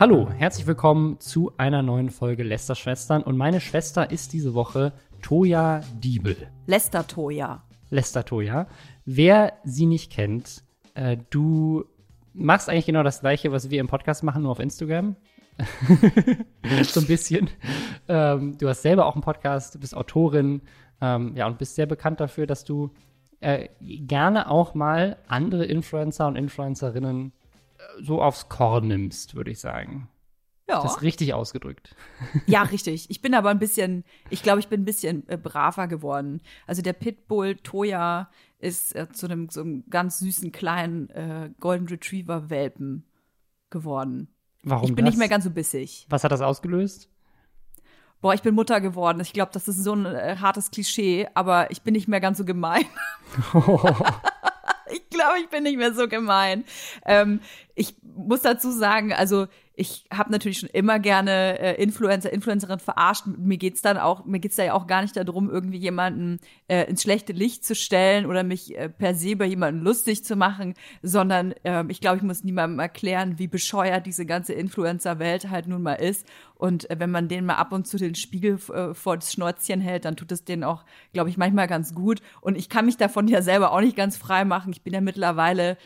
Hallo, herzlich willkommen zu einer neuen Folge Lester Schwestern. Und meine Schwester ist diese Woche Toja Diebel. Lester Toja. Lester Toja. Wer sie nicht kennt, äh, du machst eigentlich genau das Gleiche, was wir im Podcast machen, nur auf Instagram. so ein bisschen. Ähm, du hast selber auch einen Podcast, du bist Autorin, ähm, ja, und bist sehr bekannt dafür, dass du äh, gerne auch mal andere Influencer und Influencerinnen so aufs Korn nimmst, würde ich sagen. Ja. Das ist richtig ausgedrückt. Ja, richtig. Ich bin aber ein bisschen, ich glaube, ich bin ein bisschen äh, braver geworden. Also der Pitbull Toya ist äh, zu einem so einem ganz süßen kleinen äh, Golden Retriever Welpen geworden. Warum ich bin das? nicht mehr ganz so bissig. Was hat das ausgelöst? Boah, ich bin Mutter geworden. Ich glaube, das ist so ein äh, hartes Klischee, aber ich bin nicht mehr ganz so gemein. ich glaube, ich bin nicht mehr so gemein. Ähm, ich muss dazu sagen, also ich habe natürlich schon immer gerne äh, Influencer, Influencerin verarscht. Mir geht's dann auch, mir geht's da ja auch gar nicht darum, irgendwie jemanden äh, ins schlechte Licht zu stellen oder mich äh, per se bei jemandem lustig zu machen, sondern äh, ich glaube, ich muss niemandem erklären, wie bescheuert diese ganze Influencer-Welt halt nun mal ist. Und äh, wenn man denen mal ab und zu den Spiegel äh, vor das Schnäuzchen hält, dann tut es denen auch, glaube ich, manchmal ganz gut. Und ich kann mich davon ja selber auch nicht ganz frei machen. Ich bin ja mittlerweile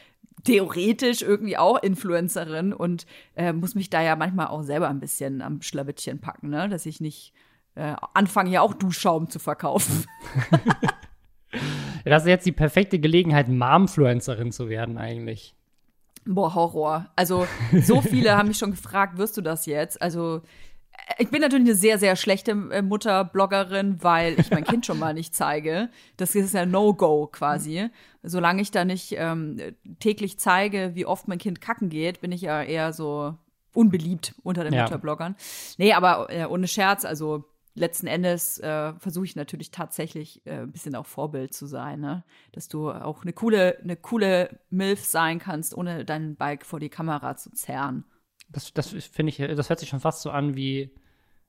theoretisch irgendwie auch Influencerin und äh, muss mich da ja manchmal auch selber ein bisschen am Schlawittchen packen, ne? dass ich nicht äh, anfange, ja auch Duschschaum zu verkaufen. Das ist jetzt die perfekte Gelegenheit, Momfluencerin zu werden, eigentlich. Boah, Horror. Also, so viele haben mich schon gefragt, wirst du das jetzt? Also, ich bin natürlich eine sehr, sehr schlechte äh, Mutter-Bloggerin, weil ich mein Kind schon mal nicht zeige. Das ist ja No-Go quasi. Solange ich da nicht ähm, täglich zeige, wie oft mein Kind kacken geht, bin ich ja eher so unbeliebt unter den Ja. Mutterbloggern. Nee, aber äh, ohne Scherz, also letzten Endes äh, versuche ich natürlich tatsächlich äh, ein bisschen auch Vorbild zu sein, ne? Dass du auch eine coole, eine coole Milf sein kannst, ohne deinen Bike vor die Kamera zu zerren. Das, das finde ich, das hört sich schon fast so an wie,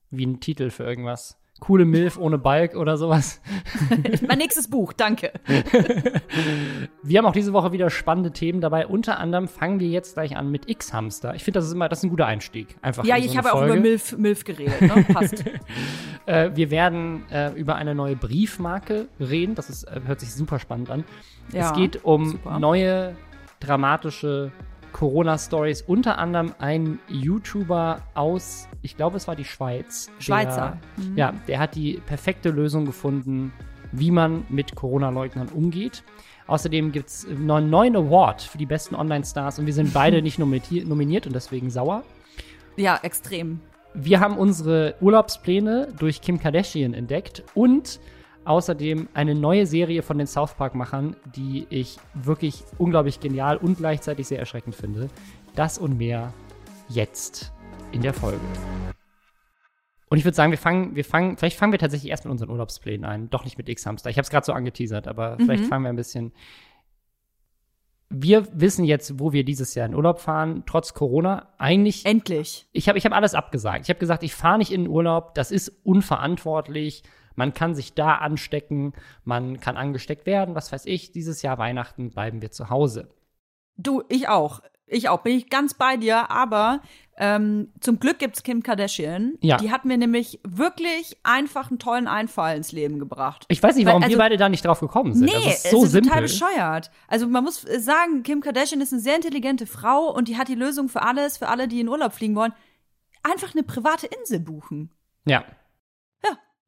wie ein Titel für irgendwas. Coole Milf ohne Balk oder sowas. mein nächstes Buch, danke. Wir haben auch diese Woche wieder spannende Themen dabei. Unter anderem fangen wir jetzt gleich an mit X-Hamster. Ich finde, das ist immer, das ist ein guter Einstieg. Einfach Ja, so ich habe auch Folge. über Milf, Milf geredet, ne? Passt. Äh, wir werden äh, über eine neue Briefmarke reden. Das ist, äh, hört sich super spannend an. Ja, es geht um super. neue dramatische Corona-Stories. Unter anderem ein YouTuber aus, ich glaube, es war die Schweiz. Schweizer. Der, Mhm. Ja, der hat die perfekte Lösung gefunden, wie man mit Corona-Leugnern umgeht. Außerdem gibt es einen neuen Award für die besten Online-Stars und wir sind beide nicht nominiert, nominiert und deswegen sauer. Ja, extrem. Wir haben unsere Urlaubspläne durch Kim Kardashian entdeckt und außerdem eine neue Serie von den South Park-Machern, die ich wirklich unglaublich genial und gleichzeitig sehr erschreckend finde. Das und mehr jetzt in der Folge. Und ich würde sagen, wir fangen, wir fangen, vielleicht fangen wir tatsächlich erst mit unseren Urlaubsplänen ein. Doch nicht mit X-Hamster. Ich habe es gerade so angeteasert, aber vielleicht fangen wir ein bisschen. Wir wissen jetzt, wo wir dieses Jahr in Urlaub fahren, trotz Corona. Eigentlich Endlich. ich habe ich hab alles abgesagt. Ich habe gesagt, ich fahre nicht in den Urlaub, das ist unverantwortlich. Man kann sich da anstecken, man kann angesteckt werden, was weiß ich. Dieses Jahr Weihnachten bleiben wir zu Hause. Du, ich auch. Ich auch. Bin ich ganz bei dir. Aber ähm, zum Glück gibt's Kim Kardashian. Ja. Die hat mir nämlich wirklich einfach einen tollen Einfall ins Leben gebracht. Ich weiß nicht, Weil, warum also- wir beide da nicht drauf gekommen sind. Nee, das ist so es ist simpel. total bescheuert. Also man muss äh, sagen, Kim Kardashian ist eine sehr intelligente Frau und die hat die Lösung für alles, für alle, die in Urlaub fliegen wollen. Einfach eine private Insel buchen. Ja.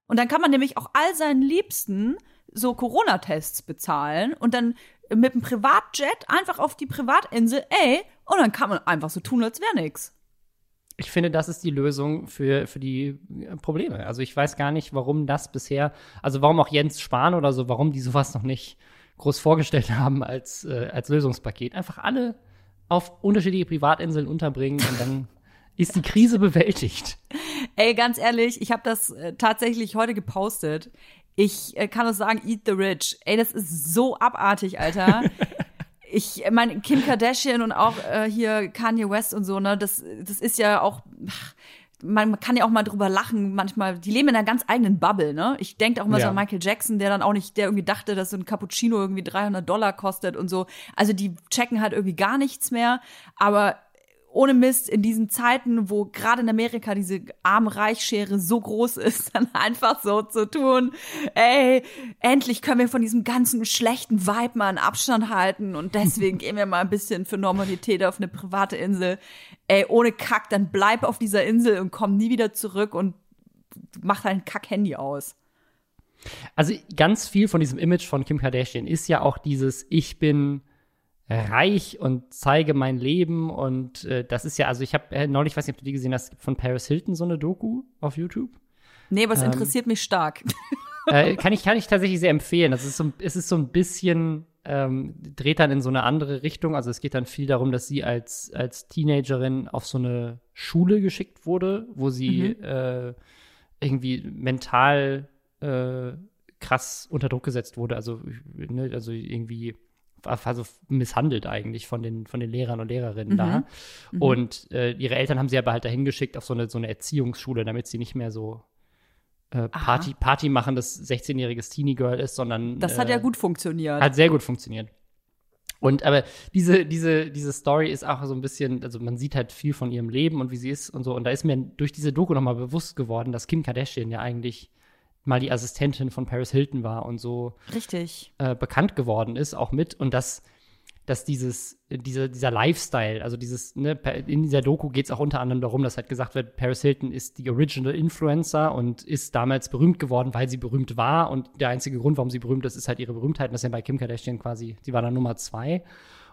Und dann kann man nämlich auch all seinen Liebsten so Corona-Tests bezahlen und dann mit einem Privatjet einfach auf die Privatinsel, ey, und dann kann man einfach so tun, als wäre nix. ich finde, das ist die Lösung für, für die äh, Probleme. Also ich weiß gar nicht, warum das bisher, also warum auch Jens Spahn oder so, warum die sowas noch nicht groß vorgestellt haben als, äh, als Lösungspaket. Einfach alle auf unterschiedliche Privatinseln unterbringen und dann ist die Krise bewältigt. Ey, ganz ehrlich, ich habe das äh, tatsächlich heute gepostet. Ich äh, kann nur sagen, eat the rich. Ey, das ist so abartig, Alter. ich meine, Kim Kardashian und auch äh, hier Kanye West und so, ne, das, das ist ja auch. ach, Man kann ja auch mal drüber lachen, manchmal, die leben in einer ganz eigenen Bubble, ne? Ich denke auch so Ja. an Michael Jackson, der dann auch nicht, der irgendwie dachte, dass so ein Cappuccino irgendwie 300 Dollar kostet und so. Also die checken halt irgendwie gar nichts mehr. Aber ohne Mist in diesen Zeiten, wo gerade in Amerika diese Arm-Reich-Schere so groß ist, dann einfach so zu tun, ey, endlich können wir von diesem ganzen schlechten Vibe mal einen Abstand halten und deswegen gehen wir mal ein bisschen für Normalität auf eine private Insel. Ey, ohne Kack, dann bleib auf dieser Insel und komm nie wieder zurück und mach dein Kack-Handy aus. Also ganz viel von diesem Image von Kim Kardashian ist ja auch dieses Ich bin reich und zeige mein Leben und äh, das ist ja, also ich habe äh, neulich, weiß nicht, ob du die gesehen hast, von Paris Hilton so eine Doku auf YouTube. Nee, aber es ähm, interessiert mich stark. Äh, kann ich kann ich tatsächlich sehr empfehlen. Das ist so, es ist so ein bisschen ähm, dreht dann in so eine andere Richtung. Also es geht dann viel darum, dass sie als als Teenagerin auf so eine Schule geschickt wurde, wo sie mhm. äh, irgendwie mental äh, krass unter Druck gesetzt wurde. Also ne, also irgendwie also misshandelt eigentlich von den, von den Lehrern und Lehrerinnen mhm. da. Mhm. Und äh, ihre Eltern haben sie aber halt dahin geschickt auf so eine, so eine Erziehungsschule, damit sie nicht mehr so äh, Party, Party machen, das 16-jähriges Teenie-Girl ist, sondern. Das hat äh, ja gut funktioniert. Hat sehr gut funktioniert. Und aber diese, diese, diese Story ist auch so ein bisschen, also man sieht halt viel von ihrem Leben und wie sie ist und so. Und da ist mir durch diese Doku nochmal bewusst geworden, dass Kim Kardashian ja eigentlich mal die Assistentin von Paris Hilton war und so richtig äh, bekannt geworden ist, auch mit. Und dass, dass dieses, diese, dieser Lifestyle, also dieses, ne, in dieser Doku geht es auch unter anderem darum, dass halt gesagt wird, Paris Hilton ist die Original Influencer und ist damals berühmt geworden, weil sie berühmt war. Und der einzige Grund, warum sie berühmt ist, ist halt ihre Berühmtheit. Und das ist ja bei Kim Kardashian quasi, sie war dann Nummer zwei.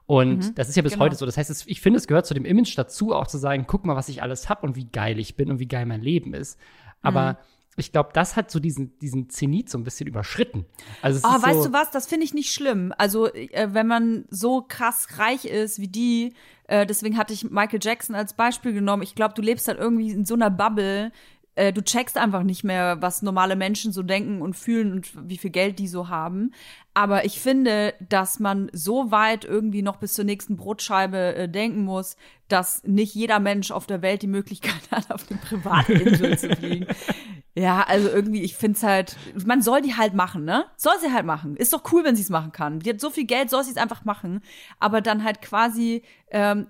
Und mhm, das ist ja bis genau. heute so. Das heißt, es, ich finde, es gehört zu dem Image dazu, auch zu sagen, guck mal, was ich alles hab und wie geil ich bin und wie geil mein Leben ist. Aber mhm ich glaube, das hat so diesen, diesen Zenit so ein bisschen überschritten. Also es oh, ist weißt so du was? Das finde ich nicht schlimm. Also, äh, wenn man so krass reich ist wie die, äh, deswegen hatte ich Michael Jackson als Beispiel genommen. Ich glaube, du lebst halt irgendwie in so einer Bubble, äh, du checkst einfach nicht mehr, was normale Menschen so denken und fühlen und wie viel Geld die so haben. Aber ich finde, dass man so weit irgendwie noch bis zur nächsten Brotscheibe äh, denken muss, dass nicht jeder Mensch auf der Welt die Möglichkeit hat, auf dem privaten Insel zu fliegen. Ja, also irgendwie, ich find's halt, man soll die halt machen, ne? Soll sie halt machen. Ist doch cool, wenn sie es machen kann. Die hat so viel Geld, soll sie es einfach machen. Aber dann halt quasi ähm,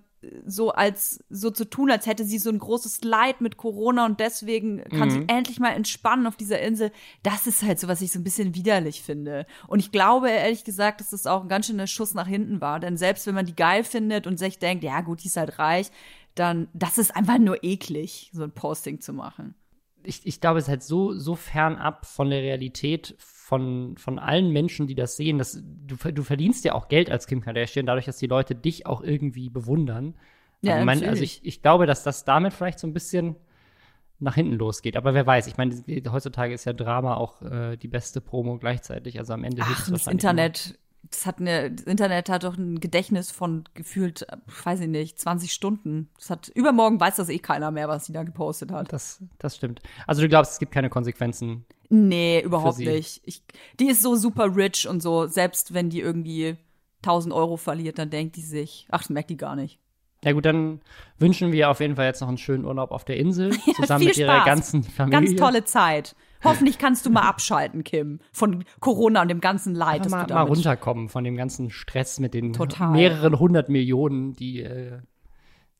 so als so zu tun, als hätte sie so ein großes Leid mit Corona und deswegen kann mhm. sie endlich mal entspannen auf dieser Insel. Das ist halt so, was ich so ein bisschen widerlich finde. Und ich glaube ehrlich gesagt, dass das auch ein ganz schöner Schuss nach hinten war. Denn selbst wenn man die geil findet und sich denkt, ja gut, die ist halt reich, dann das ist einfach nur eklig, so ein Posting zu machen. Ich, ich glaube, es ist halt so, so fernab von der Realität von, von allen Menschen, die das sehen, dass du, du verdienst ja auch Geld als Kim Kardashian, dadurch, dass die Leute dich auch irgendwie bewundern. Ja, ich mein, also ich, ich glaube, dass das damit vielleicht so ein bisschen nach hinten losgeht. Aber wer weiß, ich meine, heutzutage ist ja Drama auch äh, die beste Promo gleichzeitig. Also am Ende Ach, das Internet, das hat eine, das Internet hat doch ein Gedächtnis von gefühlt, weiß ich nicht, 20 Stunden. Das hat übermorgen weiß das eh keiner mehr, was sie da gepostet hat. Das, das stimmt. Also du glaubst, es gibt keine Konsequenzen Nee, überhaupt nicht. Ich, die ist so super rich und so, selbst wenn die irgendwie 1000 Euro verliert, dann denkt die sich, ach, das merkt die gar nicht. Ja gut, dann wünschen wir auf jeden Fall jetzt noch einen schönen Urlaub auf der Insel, zusammen mit ihrer ganzen Familie. Ganz tolle Zeit. Hoffentlich kannst du mal abschalten, Kim, von Corona und dem ganzen Leid. Mal, mal runterkommen von dem ganzen Stress mit den Total. mehreren hundert Millionen, die, äh,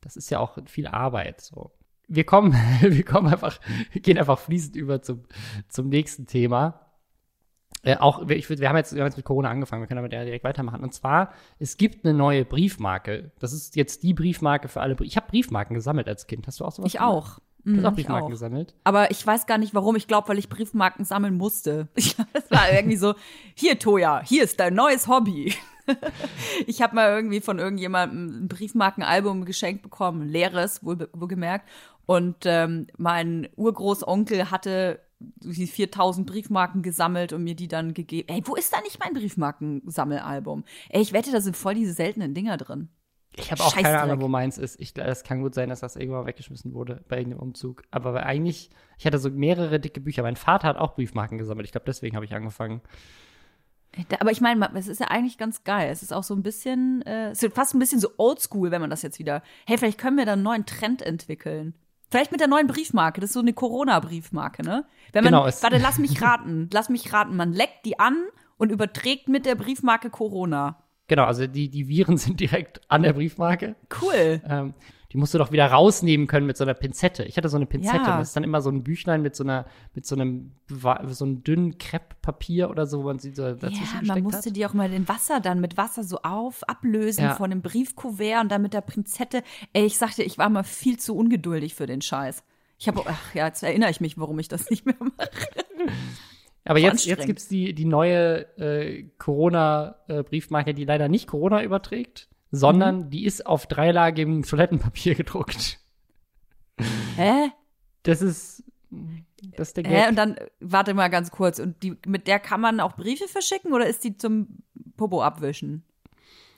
das ist ja auch viel Arbeit. So wir kommen, wir kommen einfach, gehen einfach fließend über zum, zum nächsten Thema. Äh, auch, ich, wir, haben jetzt, wir haben jetzt mit Corona angefangen, wir können aber direkt weitermachen. Und zwar, es gibt eine neue Briefmarke. Das ist jetzt die Briefmarke für alle. Ich habe Briefmarken gesammelt als Kind. Hast du auch sowas? Ich gemacht? auch. Du hast auch mhm, Briefmarken gesammelt. Aber ich weiß gar nicht warum. Ich glaube, weil ich Briefmarken sammeln musste. Ich das war irgendwie so, hier, Toja, hier ist dein neues Hobby. ich habe mal irgendwie von irgendjemandem ein Briefmarkenalbum geschenkt bekommen, leeres, wohl, wohlgemerkt. Und ähm, mein Urgroßonkel hatte die 4000 Briefmarken gesammelt und mir die dann gegeben. Ey, wo ist da nicht mein Briefmarkensammelalbum? Ey, ich wette, da sind voll diese seltenen Dinger drin. Ich habe auch keine Ahnung, wo meins ist. Ich, es kann gut sein, dass das irgendwann weggeschmissen wurde bei irgendeinem Umzug. Aber eigentlich, ich hatte so mehrere dicke Bücher. Mein Vater hat auch Briefmarken gesammelt. Ich glaube, deswegen habe ich angefangen. Aber ich meine, es ist ja eigentlich ganz geil. Es ist auch so ein bisschen, äh, es ist fast ein bisschen so oldschool, wenn man das jetzt wieder. Hey, vielleicht können wir da einen neuen Trend entwickeln. Vielleicht mit der neuen Briefmarke. Das ist so eine Corona-Briefmarke, ne? Wenn man, genau, warte, lass mich raten. Lass mich raten. Man leckt die an und überträgt mit der Briefmarke Corona. Genau, also die, die Viren sind direkt an der Briefmarke. Cool. Ähm, die musst du doch wieder rausnehmen können mit so einer Pinzette. Ich hatte so eine Pinzette. Ja. Das ist dann immer so ein Büchlein mit so einer, mit so einem, so einem dünnen Krepppapier oder so, wo man sie so Ja, dazwischen man gesteckt musste hat. die auch mal in Wasser dann mit Wasser so auf, ablösen Ja. von dem Briefkuvert und dann mit der Pinzette. Ey, ich sagte, ich war mal viel zu ungeduldig für den Scheiß. Ich habe, ach ja, jetzt erinnere ich mich, warum ich das nicht mehr mache. Aber jetzt, jetzt gibt's die, die neue äh, Corona-Briefmarke, die leider nicht Corona überträgt, sondern Mhm. die ist auf dreilagigem Toilettenpapier gedruckt. Hä? Das ist, das ist der Hä? Gag. Und dann, warte mal ganz kurz. Und die, mit der kann man auch Briefe verschicken oder ist die zum Popo abwischen?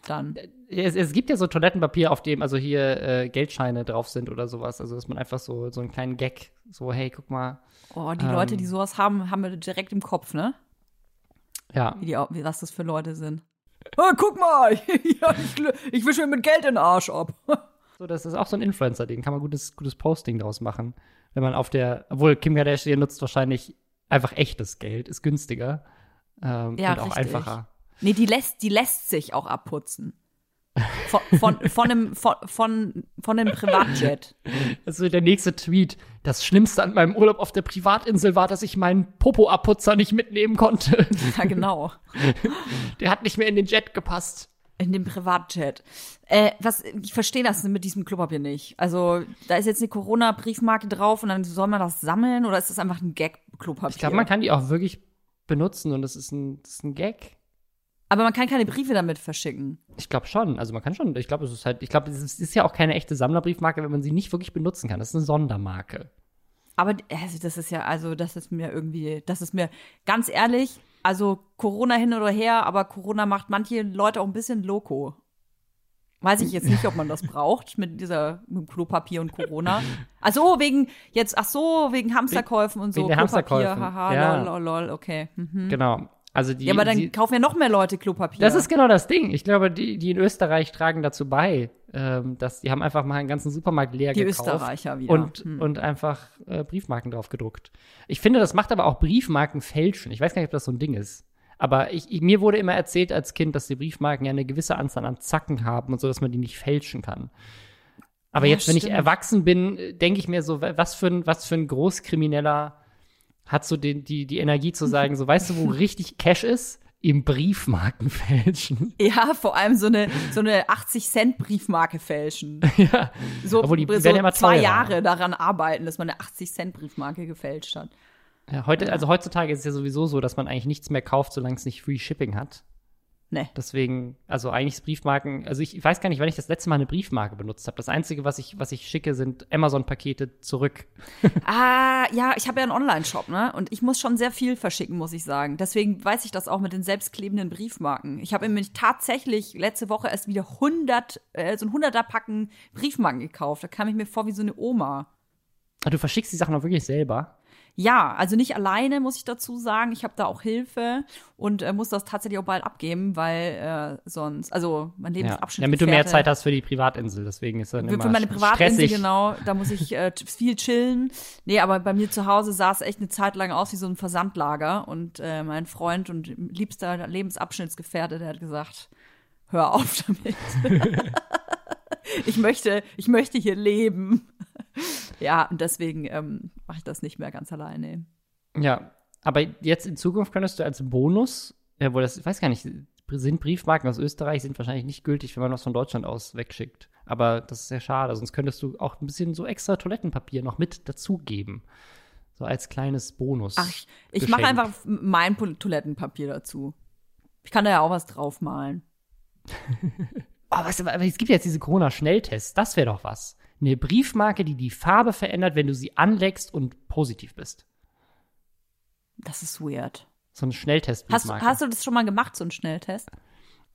Dann. Es, es gibt ja so Toilettenpapier, auf dem also hier äh, Geldscheine drauf sind oder sowas. Also dass man einfach so, so einen kleinen Gag, so, hey, guck mal. Oh, die Ähm. Leute, die sowas haben, haben wir direkt im Kopf, ne? Ja, Wie die, wie, was das für Leute sind. Ah, guck mal, ja, ich, ich wische mir mit Geld den Arsch ab. so, das ist auch so ein Influencer-Ding. Kann man gutes, gutes Posting draus machen. Wenn man auf der, obwohl Kim Kardashian nutzt wahrscheinlich einfach echtes Geld, ist günstiger. Ähm, Ja, und auch richtig. einfacher. Nee, die lässt, die lässt sich auch abputzen. Von, von, von, einem, von, von, von einem Privatjet. Ist der nächste Tweet. Das Schlimmste an meinem Urlaub auf der Privatinsel war, dass ich meinen Popo-Abputzer nicht mitnehmen konnte. Ja, genau. Der hat nicht mehr in den Jet gepasst. In dem Privatjet. Äh, was, ich verstehe das mit diesem Klopapier nicht. Also, da ist jetzt eine Corona-Briefmarke drauf und dann soll man das sammeln oder ist das einfach ein Gag-Klopapier? Ich glaube, man kann die auch wirklich benutzen und das ist ein, das ist ein Gag. Aber man kann keine Briefe damit verschicken. Ich glaube schon. Also man kann schon. Ich glaube, es ist halt. Ich glaube, es ist, ist ja auch keine echte Sammlerbriefmarke, wenn man sie nicht wirklich benutzen kann. Das ist eine Sondermarke. Aber also, das ist ja, also das ist mir irgendwie, das ist mir ganz ehrlich, also Corona hin oder her, aber Corona macht manche Leute auch ein bisschen loco. Weiß ich jetzt nicht, ob man das braucht mit dieser mit Klopapier und Corona. Also wegen jetzt, ach so, wegen Hamsterkäufen und so. wegen Klopapier, Hamsterkäufen, haha, ja. lol, lol, lol, okay. Mhm. Genau. Also die. Ja, aber dann sie, kaufen ja noch mehr Leute Klopapier. das ist genau das Ding. Ich glaube, die, die in Österreich tragen dazu bei, ähm, dass die haben einfach mal einen ganzen Supermarkt leer die gekauft. Österreicher wieder. und, Hm. und einfach äh, Briefmarken drauf gedruckt. Ich finde, das macht aber auch Briefmarken fälschen. Ich weiß gar nicht, ob das so ein Ding ist. Aber ich, ich, mir wurde immer erzählt als Kind, dass die Briefmarken ja eine gewisse Anzahl an Zacken haben und so, dass man die nicht fälschen kann. Aber Ja, jetzt, wenn ich stimmt. erwachsen bin, äh, denke ich mir so, wa- was für ein, was für ein Großkrimineller hat so den, die, die Energie zu sagen, so, weißt du, wo richtig Cash ist? Im Briefmarken fälschen. ja, vor allem so eine, so eine 80-Cent-Briefmarke fälschen. ja. So, Obwohl die so werden ja immer zwei. Jahre daran arbeiten, dass man eine 80-Cent-Briefmarke gefälscht hat. ja. Heute, also heutzutage ist es ja sowieso so, dass man eigentlich nichts mehr kauft, solange es nicht Free Shipping hat. Ne. Deswegen, also eigentlich Briefmarken, also ich, weiß gar nicht, wann ich das letzte Mal eine Briefmarke benutzt habe. Das Einzige, was ich, was ich schicke, sind Amazon-Pakete zurück. Ah, ja, ich habe ja einen Online-Shop, ne? Und ich muss schon sehr viel verschicken, muss ich sagen. Deswegen weiß ich das auch mit den selbstklebenden Briefmarken. Ich habe nämlich tatsächlich letzte Woche erst wieder 100, äh, so ein 100er Packen Briefmarken gekauft. Da kam ich mir vor wie so eine Oma. Ah, du verschickst die Sachen auch wirklich selber. Ja, also nicht alleine, muss ich dazu sagen. Ich habe da auch Hilfe und äh, muss das tatsächlich auch bald abgeben, weil äh, sonst, also mein Ja. Lebensabschnitt. Damit du mehr Zeit hast für die Privatinsel. Deswegen ist dann immer für meine Privatinsel, stressig. genau, da muss ich äh, viel chillen. Nee, aber bei mir zu Hause sah es echt eine Zeit lang aus wie so ein Versandlager. Und äh, mein Freund und liebster Lebensabschnittsgefährte, der hat gesagt, hör auf damit. ich möchte, ich möchte hier leben. ja, und deswegen ähm, mache ich das nicht mehr ganz alleine. Ja, aber jetzt in Zukunft könntest du als Bonus, ja, wohl das, ich weiß gar nicht, sind Briefmarken aus Österreich sind wahrscheinlich nicht gültig, wenn man was von Deutschland aus wegschickt. Aber das ist sehr schade, sonst könntest du auch ein bisschen so extra Toilettenpapier noch mit dazugeben. So als kleines Bonus. Ach, ich, ich mache einfach mein Toilettenpapier dazu. Ich kann da ja auch was draufmalen. Oh, was, aber es gibt jetzt diese Corona-Schnelltests, das wäre doch was. Eine Briefmarke, die die Farbe verändert, wenn du sie anleckst und positiv bist. Das ist weird. So eine Hast, Schnelltest-Briefmarke. hast du das schon mal gemacht, so einen Schnelltest?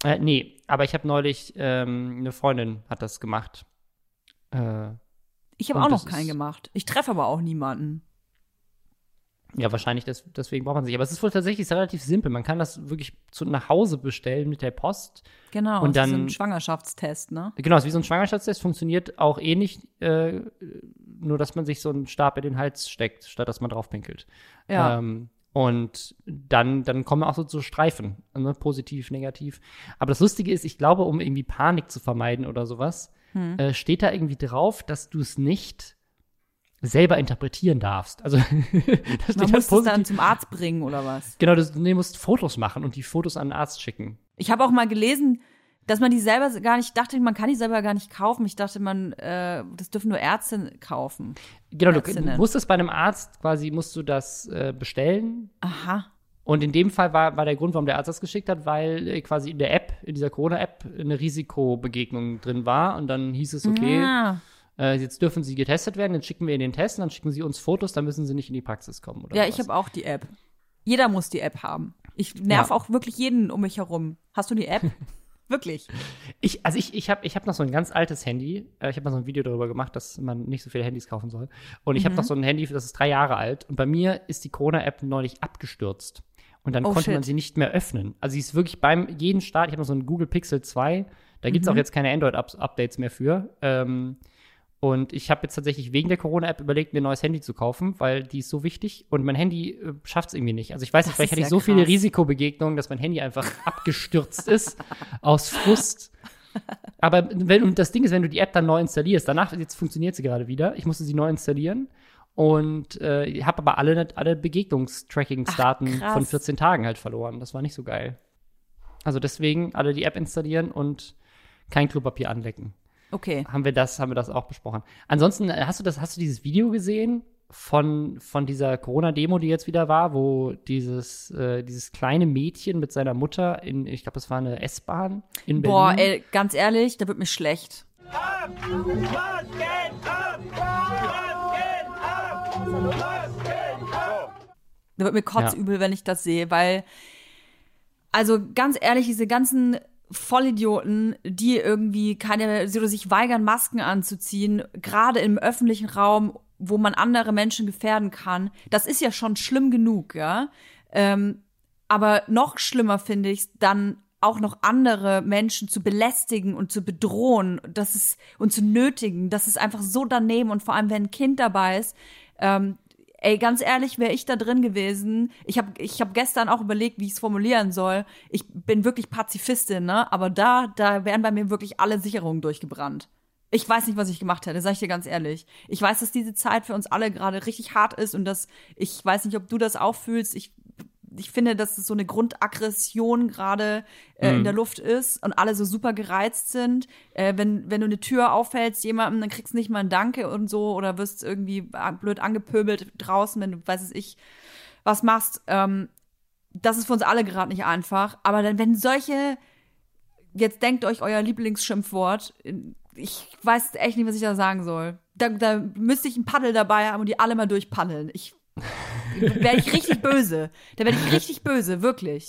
Äh, nee, aber ich habe neulich, ähm, eine Freundin hat das gemacht. Äh, Ich habe auch noch keinen gemacht. Ich treffe aber auch niemanden. Ja, wahrscheinlich des, deswegen braucht man sich. Aber es ist wohl tatsächlich relativ simpel. Man kann das wirklich zu, nach Hause bestellen mit der Post. Genau. Und das ist so dann- ein Schwangerschaftstest, ne? Genau, es ist wie so ein Schwangerschaftstest, funktioniert auch ähnlich, äh, nur dass man sich so einen Stab in den Hals steckt, statt dass man drauf pinkelt. Ja. Ähm, Und dann, dann kommen auch so zu Streifen, ne? positiv, negativ. Aber das Lustige ist, ich glaube, um irgendwie Panik zu vermeiden oder sowas, hm. äh, steht da irgendwie drauf, dass du es nicht selber interpretieren darfst. Also das Man muss es dann zum Arzt bringen oder was? Genau, du, du musst Fotos machen und die Fotos an den Arzt schicken. Ich habe auch mal gelesen, dass man die selber gar nicht dachte, man kann die selber gar nicht kaufen. Ich dachte, man, äh, das dürfen nur Ärzte kaufen. Genau, du, du musstest bei einem Arzt quasi, musst du das äh, bestellen. Aha. Und in dem Fall war, war der Grund, warum der Arzt das geschickt hat, weil äh, quasi in der App, in dieser Corona-App, eine Risikobegegnung drin war. Und dann hieß es, okay, ja. Äh, jetzt dürfen sie getestet werden, dann schicken wir ihnen den Test und dann schicken sie uns Fotos, dann müssen sie nicht in die Praxis kommen. ja, ich habe auch die App. Jeder muss die App haben. Ich nerv ja. auch wirklich jeden um mich herum. Hast du die App? Wirklich. Ich, also ich, ich habe ich hab noch so ein ganz altes Handy. Äh, ich habe mal so ein Video darüber gemacht, dass man nicht so viele Handys kaufen soll. Und ich mhm. habe noch so ein Handy, das ist drei Jahre alt. Und bei mir ist die Corona-App neulich abgestürzt. Und dann oh, konnte shit. man sie nicht mehr öffnen. Also sie ist wirklich beim jeden Start, ich habe noch so ein Google Pixel 2, da gibt es mhm. auch jetzt keine Android-Updates mehr für. Ähm, und ich habe jetzt tatsächlich wegen der Corona-App überlegt, mir ein neues Handy zu kaufen, weil die ist so wichtig und mein Handy äh, schafft es irgendwie nicht. Also ich weiß nicht, vielleicht hatte ich so krass. viele Risikobegegnungen, dass mein Handy einfach abgestürzt ist aus Frust. Aber wenn, und das Ding ist, wenn du die App dann neu installierst, danach, jetzt funktioniert sie gerade wieder, ich musste sie neu installieren und äh, habe aber alle, alle Begegnungstracking-Daten von 14 Tagen halt verloren. Das war nicht so geil. Also deswegen alle die App installieren und kein Klopapier anlecken. Okay. Haben wir das, haben wir das auch besprochen. Ansonsten, äh, hast du das, hast du dieses Video gesehen von, von dieser Corona-Demo, die jetzt wieder war, wo dieses, äh, dieses kleine Mädchen mit seiner Mutter in, ich glaube, das war eine S-Bahn in Berlin. Boah, ey, ganz ehrlich, da wird mir schlecht. Ab, Da wird mir kotzübel, ja. wenn ich das sehe, weil, also ganz ehrlich, diese ganzen Vollidioten, die irgendwie keine, oder sich weigern, Masken anzuziehen, gerade im öffentlichen Raum, wo man andere Menschen gefährden kann, das ist ja schon schlimm genug, ja. Ähm, aber noch schlimmer finde ich dann auch noch andere Menschen zu belästigen und zu bedrohen, das ist und zu nötigen, das ist einfach so daneben. Und vor allem wenn ein Kind dabei ist, ähm, Ey, ganz ehrlich, wäre ich da drin gewesen. Ich habe ich hab gestern auch überlegt, wie ich es formulieren soll. Ich bin wirklich Pazifistin, ne? Aber da, da wären bei mir wirklich alle Sicherungen durchgebrannt. Ich weiß nicht, was ich gemacht hätte, sag ich dir ganz ehrlich. Ich weiß, dass diese Zeit für uns alle gerade richtig hart ist und dass ich weiß nicht, ob du das auch fühlst. Ich ich finde, dass es so eine Grundaggression gerade äh, mhm. in der Luft ist und alle so super gereizt sind. Äh, wenn, wenn du eine Tür aufhältst jemandem, dann kriegst du nicht mal ein Danke und so oder wirst irgendwie blöd angepöbelt draußen, wenn du, weiß es ich, was machst. Ähm, das ist für uns alle gerade nicht einfach. Aber dann, wenn solche, jetzt denkt euch euer Lieblingsschimpfwort, ich weiß echt nicht, was ich da sagen soll. Da, da müsste ich ein Paddel dabei haben und die alle mal durchpaddeln. Ich werde ich richtig böse. Da werde ich richtig böse, wirklich.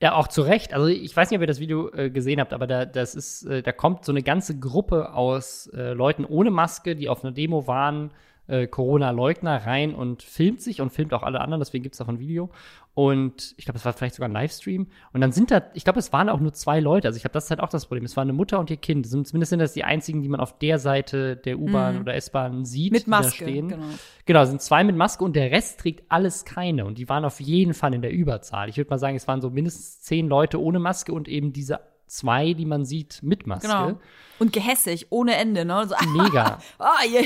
Ja, auch zu Recht. Also ich weiß nicht, ob ihr das Video äh, gesehen habt, aber da, das ist, äh, da kommt so eine ganze Gruppe aus äh, Leuten ohne Maske, die auf einer Demo waren, äh, Corona-Leugner rein und filmt sich und filmt auch alle anderen, deswegen gibt es davon ein Video. Und ich glaube, es war vielleicht sogar ein Livestream. Und dann sind da, ich glaube, es waren auch nur zwei Leute. Also ich glaube, das ist halt auch das Problem. Es war eine Mutter und ihr Kind. Zumindest sind das die einzigen, die man auf der Seite der U-Bahn mhm. oder S-Bahn sieht, mit Maske, die da stehen. Genau. genau, sind zwei mit Maske und der Rest trägt alles keine. Und die waren auf jeden Fall in der Überzahl. Ich würde mal sagen, es waren so mindestens zehn Leute ohne Maske und eben diese zwei, die man sieht mit Maske. Genau. Und gehässig, ohne Ende, ne? So, Mega. ah, ja,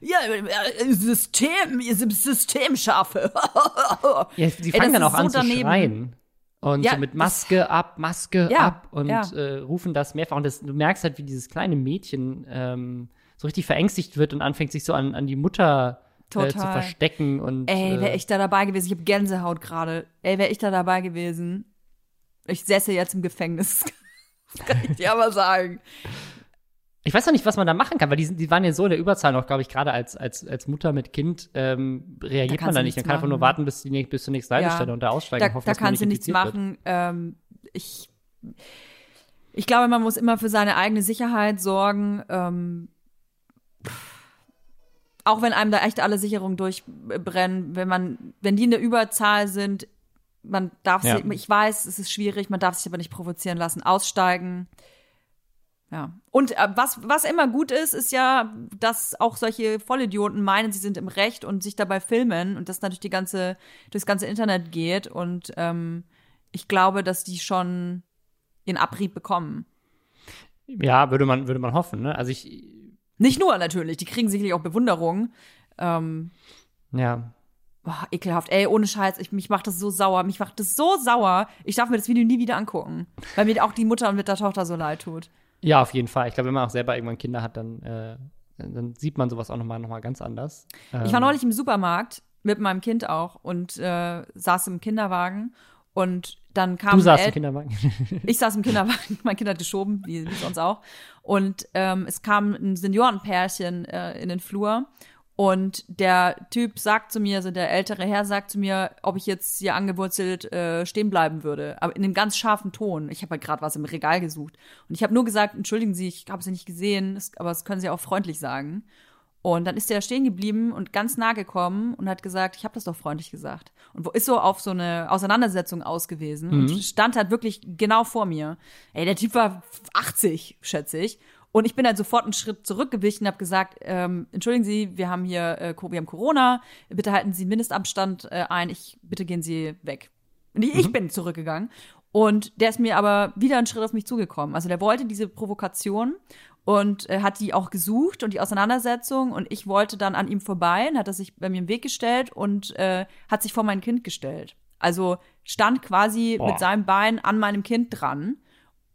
ja, ja, System, ihr sind Systemschafe. ja, die fangen Ey, dann auch an so zu schreien. Und ja, so mit Maske ab, Maske ja, ab und ja. äh, rufen das mehrfach. Und das, du merkst halt, wie dieses kleine Mädchen ähm, so richtig verängstigt wird und anfängt, sich so an, an die Mutter äh, zu verstecken. Und, Ey, wäre äh, ich da dabei gewesen. Ich habe Gänsehaut gerade. Ey, wäre ich da dabei gewesen. Ich säße jetzt im Gefängnis. Das kann ich dir aber sagen. Ich weiß noch nicht, was man da machen kann, weil die, die waren ja so in der Überzahl noch, glaube ich, gerade als, als, als Mutter mit Kind ähm, reagiert da man da nicht. Man kann einfach nur warten, bis, die, bis zur nächsten Haltestelle ja. und da aussteigen. Da, hoffen, da kannst du nichts machen. Ähm, ich, ich glaube, man muss immer für seine eigene Sicherheit sorgen. Ähm, auch wenn einem da echt alle Sicherungen durchbrennen, wenn man, wenn die in der Überzahl sind, man darf ja. sich, ich weiß, es ist schwierig, man darf sich aber nicht provozieren lassen. Aussteigen, Ja. Und äh, was, was immer gut ist, ist ja, dass auch solche Vollidioten meinen, sie sind im Recht und sich dabei filmen und das natürlich die ganze, durchs ganze Internet geht. Und ähm, ich glaube, dass die schon ihren Abrieb bekommen. Ja, würde man, würde man hoffen, ne? Also ich. Nicht nur natürlich, die kriegen sicherlich auch Bewunderung. Ähm, ja. Boah, ekelhaft. Ey, ohne Scheiß, ich, mich macht das so sauer. Mich macht das so sauer. Ich darf mir das Video nie wieder angucken. Weil mir auch die Mutter mit der Tochter so leid tut. Ja, auf jeden Fall. Ich glaube, wenn man auch selber irgendwann Kinder hat, dann, äh, dann sieht man sowas auch nochmal noch mal ganz anders. Ähm. Ich war ähm, neulich im Supermarkt mit meinem Kind auch und äh, saß im Kinderwagen und dann kam. Du saßt im Kinderwagen. ich saß im Kinderwagen, mein Kind hat geschoben, wie, wie sonst auch. Und ähm, es kam ein Seniorenpärchen äh, in den Flur und der Typ sagt zu mir, also der ältere Herr sagt zu mir, ob ich jetzt hier angewurzelt äh, stehen bleiben würde. Aber in einem ganz scharfen Ton. Ich habe halt gerade was im Regal gesucht. Und ich habe nur gesagt, entschuldigen Sie, ich habe Sie nicht gesehen, aber das können Sie auch freundlich sagen. Und dann ist der stehen geblieben und ganz nah gekommen und hat gesagt, ich habe das doch freundlich gesagt. Und wo ist so auf so eine Auseinandersetzung ausgewiesen mhm. und stand halt wirklich genau vor mir. Ey, der Typ war 80, schätze ich. Und ich bin dann sofort einen Schritt zurückgewichen und habe gesagt, ähm, entschuldigen Sie, wir haben hier, äh, wir haben Corona, bitte halten Sie Mindestabstand äh, ein, ich, bitte gehen Sie weg. Und ich, mhm. ich bin zurückgegangen. Und der ist mir aber wieder einen Schritt auf mich zugekommen. Also der wollte diese Provokation und äh, hat die auch gesucht und die Auseinandersetzung und ich wollte dann an ihm vorbei und hat er sich bei mir im Weg gestellt und äh, hat sich vor mein Kind gestellt. Also stand quasi Boah. mit seinem Bein an meinem Kind dran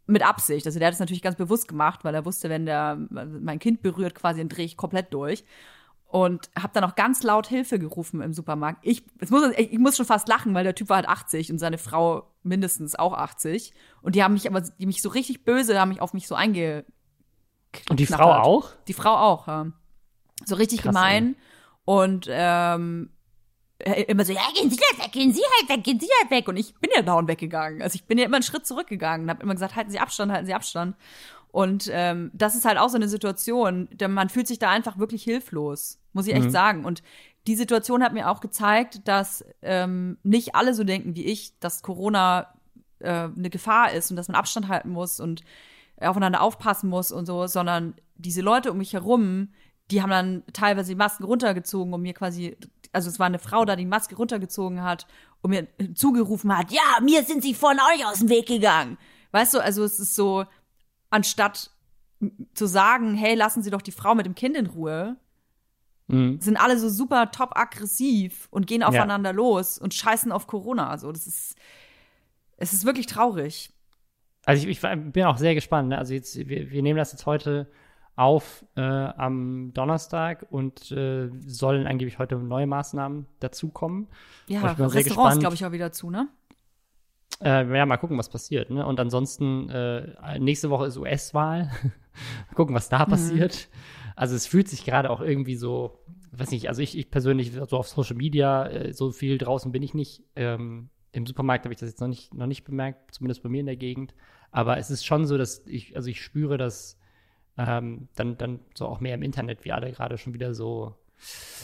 mit Absicht. Also der hat es natürlich ganz bewusst gemacht, weil er wusste, wenn der mein Kind berührt, quasi dann drehe ich komplett durch. Und habe dann auch ganz laut Hilfe gerufen im Supermarkt. Ich, es muss, ich muss schon fast lachen, weil der Typ war halt 80 und seine Frau mindestens auch 80. Und die haben mich aber, die mich so richtig böse, haben mich auf mich so einge. Und die Frau auch? Die Frau auch, ja. So richtig Krass, gemein. Ey. Und ähm, äh, immer so, ja, gehen Sie halt weg, gehen Sie halt weg, gehen Sie halt weg. Und ich bin ja dauernd weggegangen. Also ich bin ja immer einen Schritt zurückgegangen und habe immer gesagt, halten Sie Abstand, halten Sie Abstand. Und ähm, das ist halt auch so eine Situation, denn man fühlt sich da einfach wirklich hilflos, muss ich echt mhm. sagen. Und die Situation hat mir auch gezeigt, dass ähm, nicht alle so denken wie ich, dass Corona äh, eine Gefahr ist und dass man Abstand halten muss und aufeinander aufpassen muss und so, sondern diese Leute um mich herum, die haben dann teilweise die Masken runtergezogen, um mir quasi also es war eine Frau da, die Maske runtergezogen hat und mir zugerufen hat, ja, mir sind sie von euch aus dem Weg gegangen. Weißt du, also es ist so, anstatt zu sagen, hey, lassen Sie doch die Frau mit dem Kind in Ruhe, mhm. sind alle so super top aggressiv und gehen aufeinander ja. los und scheißen auf Corona. Also das ist, es ist wirklich traurig. Also ich, ich bin auch sehr gespannt. Ne? Also jetzt, wir, wir nehmen das jetzt heute auf äh, am Donnerstag und äh, sollen angeblich heute neue Maßnahmen dazukommen. Ja, Restaurants, glaube ich, auch wieder zu, ne? Äh, ja, mal gucken, was passiert. Ne? Und ansonsten, äh, nächste Woche ist US-Wahl. gucken, was da mhm. passiert. Also es fühlt sich gerade auch irgendwie so, weiß nicht, also ich, ich persönlich, so auf Social Media, äh, so viel draußen bin ich nicht. Ähm, Im Supermarkt habe ich das jetzt noch nicht, noch nicht bemerkt, zumindest bei mir in der Gegend. Aber es ist schon so, dass ich, also ich spüre, dass ähm, dann, dann so auch mehr im Internet, wie alle gerade schon wieder so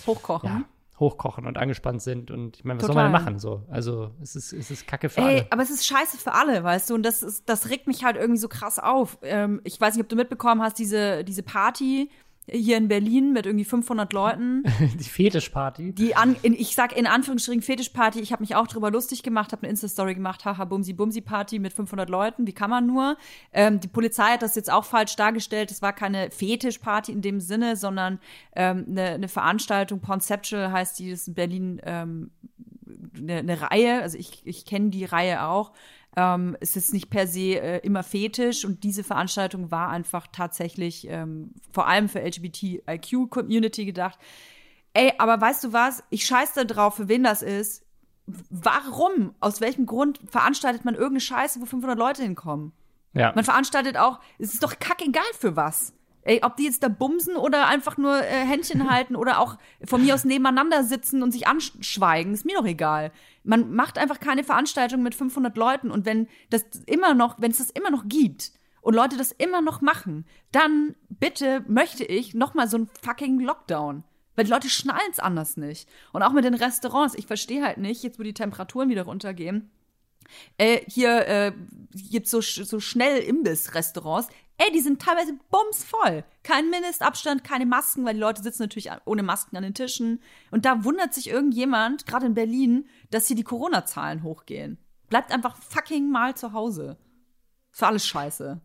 hochkochen. Ja, hochkochen und angespannt sind. Und ich meine, was Total. soll man denn machen? So? Also es ist, es ist Kacke für Ey, alle. Aber es ist scheiße für alle, weißt du? Und das ist, das regt mich halt irgendwie so krass auf. Ähm, ich weiß nicht, ob du mitbekommen hast, diese, diese Party, hier in Berlin mit irgendwie 500 Leuten. Die Fetischparty. Die an, in, ich sag in Anführungsstrichen Fetischparty. Ich habe mich auch drüber lustig gemacht, habe eine Insta-Story gemacht, haha, Bumsi Bumsi Party mit 500 Leuten. Wie kann man nur? Ähm, die Polizei hat das jetzt auch falsch dargestellt. Es war keine Fetischparty in dem Sinne, sondern ähm, eine, eine Veranstaltung. Conceptual heißt die, das ist in Berlin ähm, eine, eine Reihe. Also ich, ich kenne die Reihe auch ähm, es ist nicht per se äh, immer fetisch und diese Veranstaltung war einfach tatsächlich ähm, vor allem für LGBTIQ-Community gedacht. Ey, aber weißt du was? Ich scheiß da drauf, für wen das ist. Warum? Aus welchem Grund veranstaltet man irgendeine Scheiße, wo 500 Leute hinkommen? Ja. Man veranstaltet auch, es ist doch kackegal für was. Ey, ob die jetzt da bumsen oder einfach nur äh, Händchen halten oder auch von mir aus nebeneinander sitzen und sich anschweigen, ist mir doch egal. Man macht einfach keine Veranstaltung mit 500 Leuten und wenn das immer noch, wenn es das immer noch gibt und Leute das immer noch machen, dann bitte möchte ich noch mal so ein fucking Lockdown. Weil die Leute schnallen es anders nicht. Und auch mit den Restaurants. Ich verstehe halt nicht, jetzt wo die Temperaturen wieder runtergehen, äh, hier äh, gibt so, so schnell Imbiss-Restaurants. Ey, die sind teilweise bumsvoll. Kein Mindestabstand, keine Masken, weil die Leute sitzen natürlich ohne Masken an den Tischen. Und da wundert sich irgendjemand, gerade in Berlin, dass hier die Corona-Zahlen hochgehen. Bleibt einfach fucking mal zu Hause. Für alles scheiße.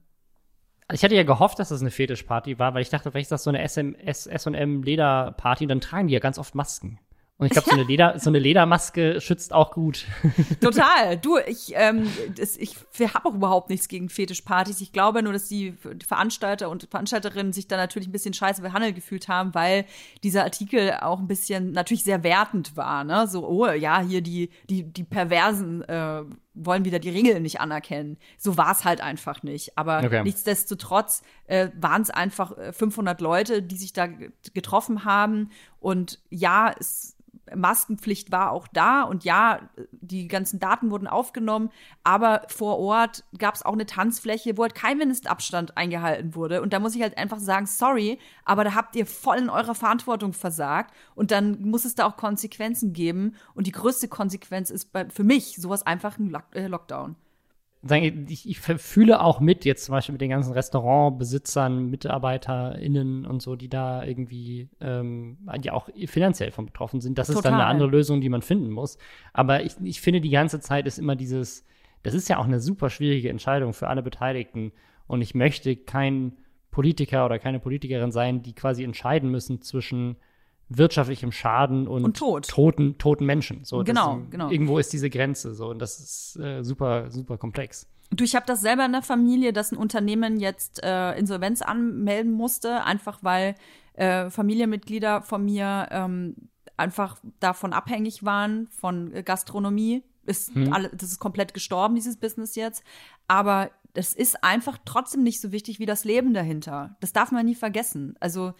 Ich hatte ja gehofft, dass das eine Fetischparty war, weil ich dachte, vielleicht ist das so eine SM-Leder-Party, dann tragen die ja ganz oft Masken. Und ich glaube, so, eine Leder, so eine Ledermaske schützt auch gut. Total. Du, ich, ähm, das, ich habe auch überhaupt nichts gegen Fetischpartys. Ich glaube nur, dass die Veranstalter und Veranstalterinnen sich da natürlich ein bisschen scheiße behandelt gefühlt haben, weil dieser Artikel auch ein bisschen natürlich sehr wertend war. Ne? So, oh ja, hier die, die, die Perversen äh, wollen wieder die Regeln nicht anerkennen. So war es halt einfach nicht. Aber okay. nichtsdestotrotz äh, waren es einfach 500 äh, Leute, die sich da getroffen haben. Und ja, es Maskenpflicht war auch da und ja, die ganzen Daten wurden aufgenommen, aber vor Ort gab es auch eine Tanzfläche, wo halt kein Mindestabstand eingehalten wurde. Und da muss ich halt einfach sagen, sorry, aber da habt ihr voll in eurer Verantwortung versagt und dann muss es da auch Konsequenzen geben. Und die größte Konsequenz ist bei, für mich sowas einfach ein äh, Lockdown ich, ich fühle auch mit, jetzt zum Beispiel mit den ganzen Restaurantbesitzern, MitarbeiterInnen und so, die da irgendwie ähm, ja auch finanziell von betroffen sind. Das Total. ist dann eine andere Lösung, die man finden muss. Aber ich, ich finde, die ganze Zeit ist immer dieses, das ist ja auch eine super schwierige Entscheidung für alle Beteiligten. Und ich möchte kein Politiker oder keine Politikerin sein, die quasi entscheiden müssen zwischen wirtschaftlichem Schaden und, und Tod. toten, toten Menschen. So, genau, das, genau. Irgendwo ist diese Grenze so und das ist äh, super, super komplex. Du, ich habe das selber in der Familie, dass ein Unternehmen jetzt äh, Insolvenz anmelden musste, einfach weil äh, Familienmitglieder von mir ähm, einfach davon abhängig waren, von Gastronomie. Ist hm. alle, das ist komplett gestorben, dieses Business jetzt. Aber das ist einfach trotzdem nicht so wichtig wie das Leben dahinter. Das darf man nie vergessen. Also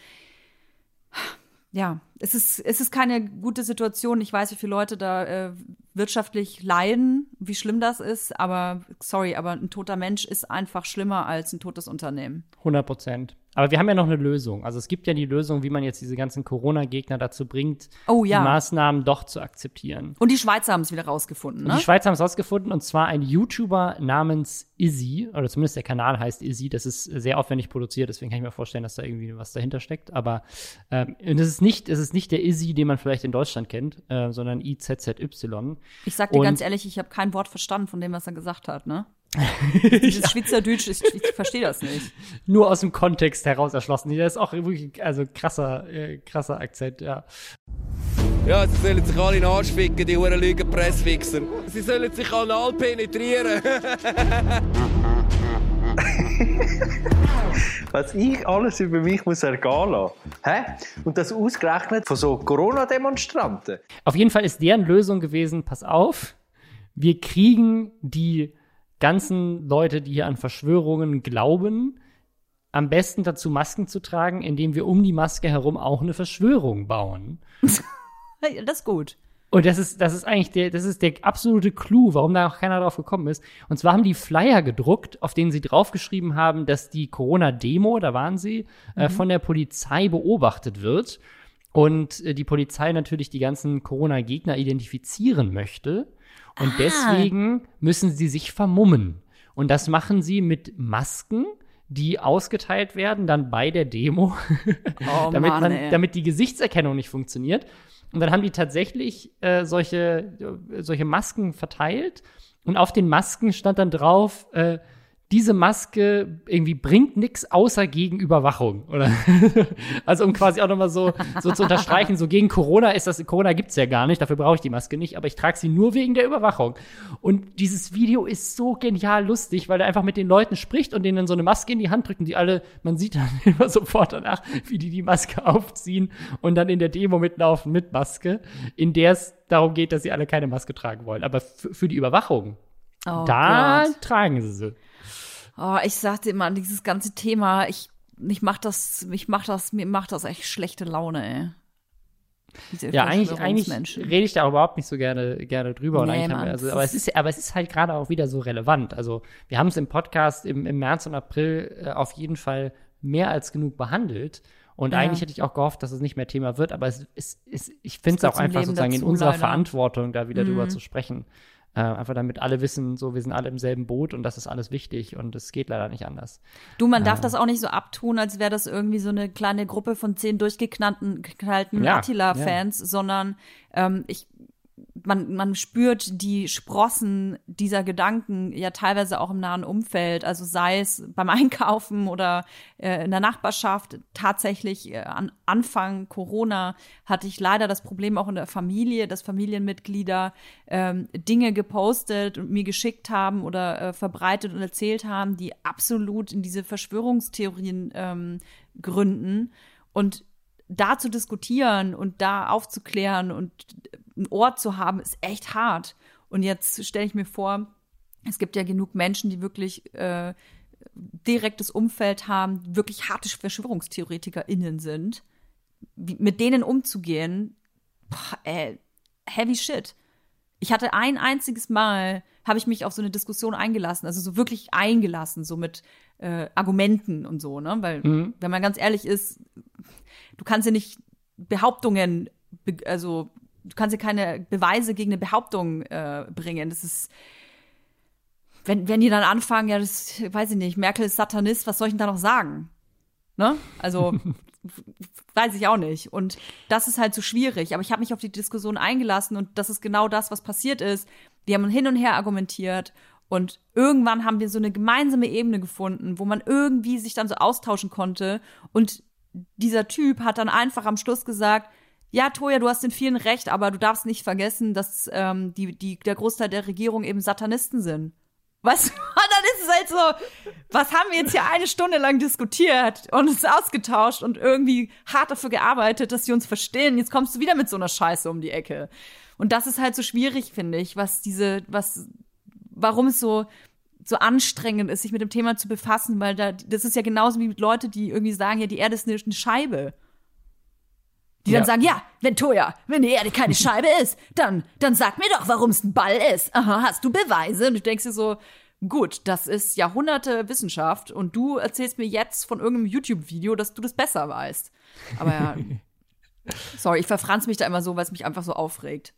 ja, es ist, es ist keine gute Situation. Ich weiß, wie viele Leute da äh, wirtschaftlich leiden, wie schlimm das ist, aber sorry, aber ein toter Mensch ist einfach schlimmer als ein totes Unternehmen. 100 Prozent. Aber wir haben ja noch eine Lösung. Also es gibt ja die Lösung, wie man jetzt diese ganzen Corona-Gegner dazu bringt, oh, ja. die Maßnahmen doch zu akzeptieren. Und die Schweizer haben es wieder rausgefunden, ne? Und die Schweizer haben es rausgefunden und zwar ein YouTuber namens Izzy, oder zumindest der Kanal heißt Izzy. Das ist sehr aufwendig produziert, deswegen kann ich mir vorstellen, dass da irgendwie was dahinter steckt. Aber ähm, und es ist nicht, es ist nicht der Izzy, den man vielleicht in Deutschland kennt, äh, sondern IZZY. Ich sag dir und, ganz ehrlich, ich habe kein Wort verstanden von dem, was er gesagt hat, ne? Dieses ja. Schweizerdeutsch, ich, ich verstehe das nicht. Nur aus dem Kontext heraus erschlossen. Das ist auch wirklich, also krasser, äh, krasser Akzent, ja. Ja, sie sollen sich alle in den Arsch ficken, die huren Lügenpressfixer. Sie sollen sich anal penetrieren. Was ich alles über mich muss ergehen lassen. Hä? Und das ausgerechnet von so Corona-Demonstranten. Auf jeden Fall ist deren Lösung gewesen, pass auf, wir kriegen die ganzen Leute, die hier an Verschwörungen glauben, am besten dazu Masken zu tragen, indem wir um die Maske herum auch eine Verschwörung bauen. das ist gut. Und das ist, das ist eigentlich der, das ist der absolute Clou, warum da auch keiner drauf gekommen ist. Und zwar haben die Flyer gedruckt, auf denen sie draufgeschrieben haben, dass die Corona-Demo, da waren sie, äh, mhm. äh, von der Polizei beobachtet wird. Und äh, die Polizei natürlich die ganzen Corona-Gegner identifizieren möchte. Und ah. deswegen müssen sie sich vermummen. Und das machen sie mit Masken, die ausgeteilt werden, dann bei der Demo, oh, damit, Mann, man, damit die Gesichtserkennung nicht funktioniert. Und dann haben die tatsächlich äh, solche, äh, solche Masken verteilt. Und auf den Masken stand dann drauf, äh, diese Maske irgendwie bringt nichts außer gegen Überwachung. Oder also um quasi auch nochmal so, so zu unterstreichen, so gegen Corona ist das, Corona gibt's ja gar nicht, dafür brauche ich die Maske nicht, aber ich trage sie nur wegen der Überwachung. Und dieses Video ist so genial lustig, weil er einfach mit den Leuten spricht und denen dann so eine Maske in die Hand drückt und die alle, man sieht dann immer sofort danach, wie die die Maske aufziehen und dann in der Demo mitlaufen mit Maske, in der es darum geht, dass sie alle keine Maske tragen wollen. Aber für die Überwachung, oh da Gott. tragen sie sie. Oh, ich sagte immer, dieses ganze Thema, ich, ich mach das, ich mach das, mir macht das echt schlechte Laune, ey. Diese ja, eigentlich, eigentlich rede ich da überhaupt nicht so gerne, gerne drüber. Nee, und Mann, also, aber, es ist, aber es ist halt gerade auch wieder so relevant. Also, wir haben es im Podcast im, im März und April äh, auf jeden Fall mehr als genug behandelt. Und ja. eigentlich hätte ich auch gehofft, dass es nicht mehr Thema wird, aber es, es, es ich finde es auch einfach sozusagen in unserer leider. Verantwortung, da wieder mhm. drüber zu sprechen. Äh, einfach damit alle wissen, so wir sind alle im selben Boot und das ist alles wichtig und es geht leider nicht anders. Du, man darf das auch nicht so abtun, als wäre das irgendwie so eine kleine Gruppe von zehn durchgeknallten geknallten Ja, Attila-Fans, sondern ähm, ich man, man spürt die Sprossen dieser Gedanken ja teilweise auch im nahen Umfeld, also sei es beim Einkaufen oder äh, in der Nachbarschaft. Tatsächlich äh, an Anfang Corona hatte ich leider das Problem auch in der Familie, dass Familienmitglieder ähm, Dinge gepostet und mir geschickt haben oder äh, verbreitet und erzählt haben, die absolut in diese Verschwörungstheorien ähm, gründen. Und da zu diskutieren und da aufzuklären und ein Ort zu haben, ist echt hart. Und jetzt stelle ich mir vor, es gibt ja genug Menschen, die wirklich äh, direktes Umfeld haben, wirklich harte VerschwörungstheoretikerInnen sind. Wie, mit denen umzugehen, boah, ey, heavy shit. Ich hatte ein einziges Mal, habe ich mich auf so eine Diskussion eingelassen, also so wirklich eingelassen, so mit äh, Argumenten und so, ne? Weil, Mhm. wenn man ganz ehrlich ist, du kannst ja nicht Behauptungen, be also du kannst ja keine Beweise gegen eine Behauptung äh, bringen. Das ist, wenn, wenn die dann anfangen, ja, das weiß ich nicht, Merkel ist Satanist, was soll ich denn da noch sagen? Ne? Also weiß ich auch nicht. Und das ist halt so schwierig. Aber ich habe mich auf die Diskussion eingelassen und das ist genau das, was passiert ist. Wir haben hin und her argumentiert und irgendwann haben wir so eine gemeinsame Ebene gefunden, wo man irgendwie sich dann so austauschen konnte. Und dieser Typ hat dann einfach am Schluss gesagt, ja, Toja, du hast in vielen recht, aber du darfst nicht vergessen, dass ähm, die, die, der Großteil der Regierung eben Satanisten sind. Was? Und dann ist halt so, was haben wir jetzt hier eine Stunde lang diskutiert und uns ausgetauscht und irgendwie hart dafür gearbeitet, dass sie uns verstehen. Jetzt kommst du wieder mit so einer Scheiße um die Ecke. Und das ist halt so schwierig, finde ich, was diese, was, warum es so, so anstrengend ist, sich mit dem Thema zu befassen, weil da, das ist ja genauso wie mit Leuten, die irgendwie sagen, ja, die Erde ist eine, eine Scheibe. Die dann Ja. sagen, ja, wenn Toja, wenn die Erde keine Scheibe ist, dann, dann sag mir doch, warum es ein Ball ist. Aha, hast du Beweise? Und du denkst dir so, gut, das ist Jahrhunderte Wissenschaft und du erzählst mir jetzt von irgendeinem YouTube-Video, dass du das besser weißt. Aber ja, sorry, ich verfranz mich da immer so, weil es mich einfach so aufregt.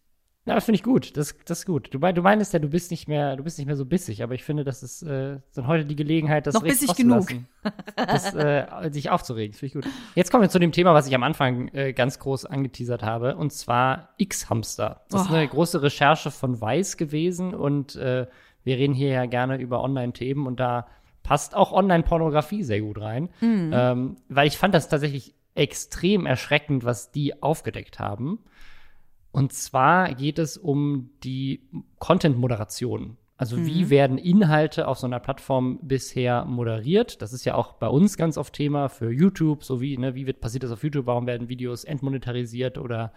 Ja, das finde ich gut. Das, das ist gut. Du, du meinst ja, du bist nicht mehr, du bist nicht mehr so bissig, aber ich finde, das ist äh, dann heute die Gelegenheit, das Noch richtig bissig genug. das, äh, sich aufzuregen. Das finde ich gut. Jetzt kommen wir zu dem Thema, was ich am Anfang äh, ganz groß angeteasert habe, und zwar X-Hamster. Das ist Oh. eine große Recherche von Weiß gewesen und äh, wir reden hier ja gerne über Online-Themen und da passt auch Online-Pornografie sehr gut rein, Mhm. ähm, weil ich fand das tatsächlich extrem erschreckend, was die aufgedeckt haben. Und zwar geht es um die Content-Moderation. Also wie werden Inhalte auf so einer Plattform bisher moderiert? Das ist ja auch bei uns ganz oft Thema für YouTube, so wie, ne, wie wird, passiert das auf YouTube? Warum werden Videos entmonetarisiert oder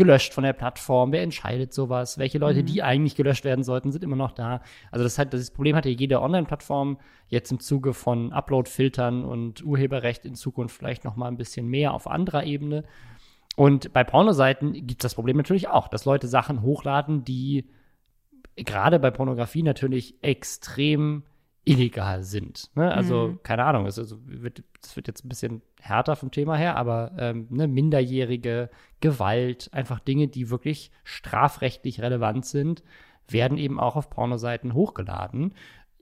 gelöscht von der Plattform? Wer entscheidet sowas? Welche Leute, die eigentlich gelöscht werden sollten, sind immer noch da? Also das, hat, das Problem hatte jede Online-Plattform jetzt im Zuge von Upload-Filtern und Urheberrecht in Zukunft vielleicht noch mal ein bisschen mehr auf anderer Ebene. Und bei Pornoseiten gibt es das Problem natürlich auch, dass Leute Sachen hochladen, die gerade bei Pornografie natürlich extrem illegal sind. Ne? Also, keine Ahnung, es also wird, das wird jetzt ein bisschen härter vom Thema her, aber ähm, ne, minderjährige Gewalt, einfach Dinge, die wirklich strafrechtlich relevant sind, werden eben auch auf Pornoseiten hochgeladen.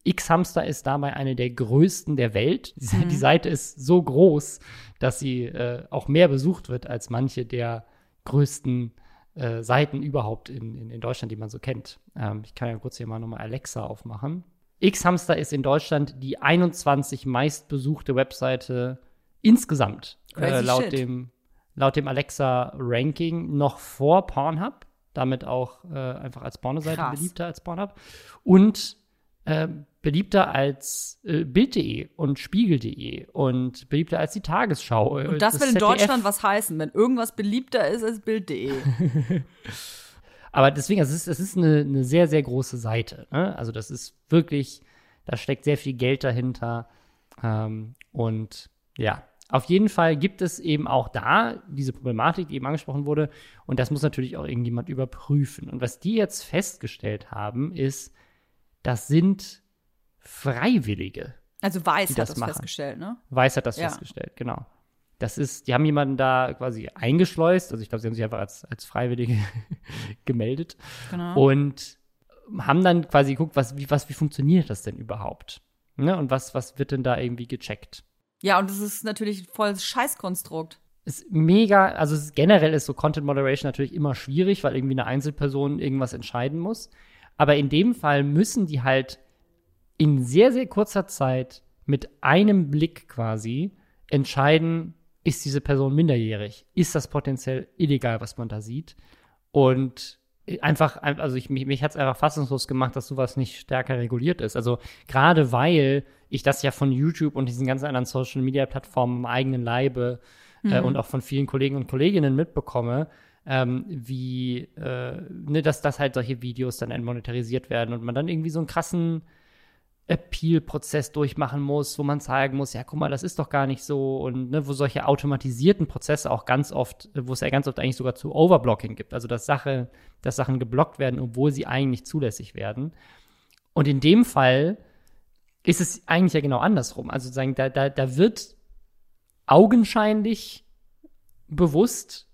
X-Hamster ist dabei eine der größten der Welt. Die, die Seite ist so groß, dass sie äh, auch mehr besucht wird als manche der größten äh, Seiten überhaupt in, in, in Deutschland, die man so kennt. Ähm, ich kann ja kurz hier mal nochmal Alexa aufmachen. X-Hamster ist in Deutschland die 21 meistbesuchte Webseite insgesamt. Äh, laut, shit. dem, laut dem Alexa-Ranking noch vor Pornhub. Damit auch äh, einfach als Pornoseite Krass. beliebter als Pornhub. Und äh, beliebter als äh, Bild.de und Spiegel.de und beliebter als die Tagesschau. äh, Und das, will in ZDF. Deutschland was heißen, wenn irgendwas beliebter ist als Bild.de. Aber deswegen, es ist, es ist eine, eine sehr, sehr große Seite. Ne? Also das ist wirklich, da steckt sehr viel Geld dahinter. Ähm, und ja, auf jeden Fall gibt es eben auch da diese Problematik, die eben angesprochen wurde. Und das muss natürlich auch irgendjemand überprüfen. Und was die jetzt festgestellt haben, ist, das sind Freiwillige. Also Weiß hat das das festgestellt, ne? Weiß hat das Ja. festgestellt, genau. Das ist, die haben jemanden da quasi eingeschleust. Also ich glaube, sie haben sich einfach als, als Freiwillige gemeldet. Genau. Und haben dann quasi geguckt, was, wie, was, wie funktioniert das denn überhaupt? Ne? Und was, was wird denn da irgendwie gecheckt? Ja, und das ist natürlich voll Scheißkonstrukt. Ist mega, also ist, generell ist so Content Moderation natürlich immer schwierig, weil irgendwie eine Einzelperson irgendwas entscheiden muss. Aber in dem Fall müssen die halt in sehr, sehr kurzer Zeit mit einem Blick quasi entscheiden, ist diese Person minderjährig? Ist das potenziell illegal, was man da sieht? Und einfach, also ich, mich, mich hat es einfach fassungslos gemacht, dass sowas nicht stärker reguliert ist. Also gerade weil ich das ja von YouTube und diesen ganzen anderen Social Media Plattformen im eigenen Leibe äh, mhm. äh, und auch von vielen Kollegen und Kolleginnen mitbekomme, ähm, wie, äh, ne, dass, dass halt solche Videos dann entmonetarisiert werden und man dann irgendwie so einen krassen Appeal-Prozess durchmachen muss, wo man zeigen muss, ja, guck mal, das ist doch gar nicht so und ne, wo solche automatisierten Prozesse auch ganz oft, wo es ja ganz oft eigentlich sogar zu Overblocking gibt, also dass, Sache, dass Sachen geblockt werden, obwohl sie eigentlich zulässig werden. Und in dem Fall ist es eigentlich ja genau andersrum. Also sagen, da, da, da wird augenscheinlich bewusst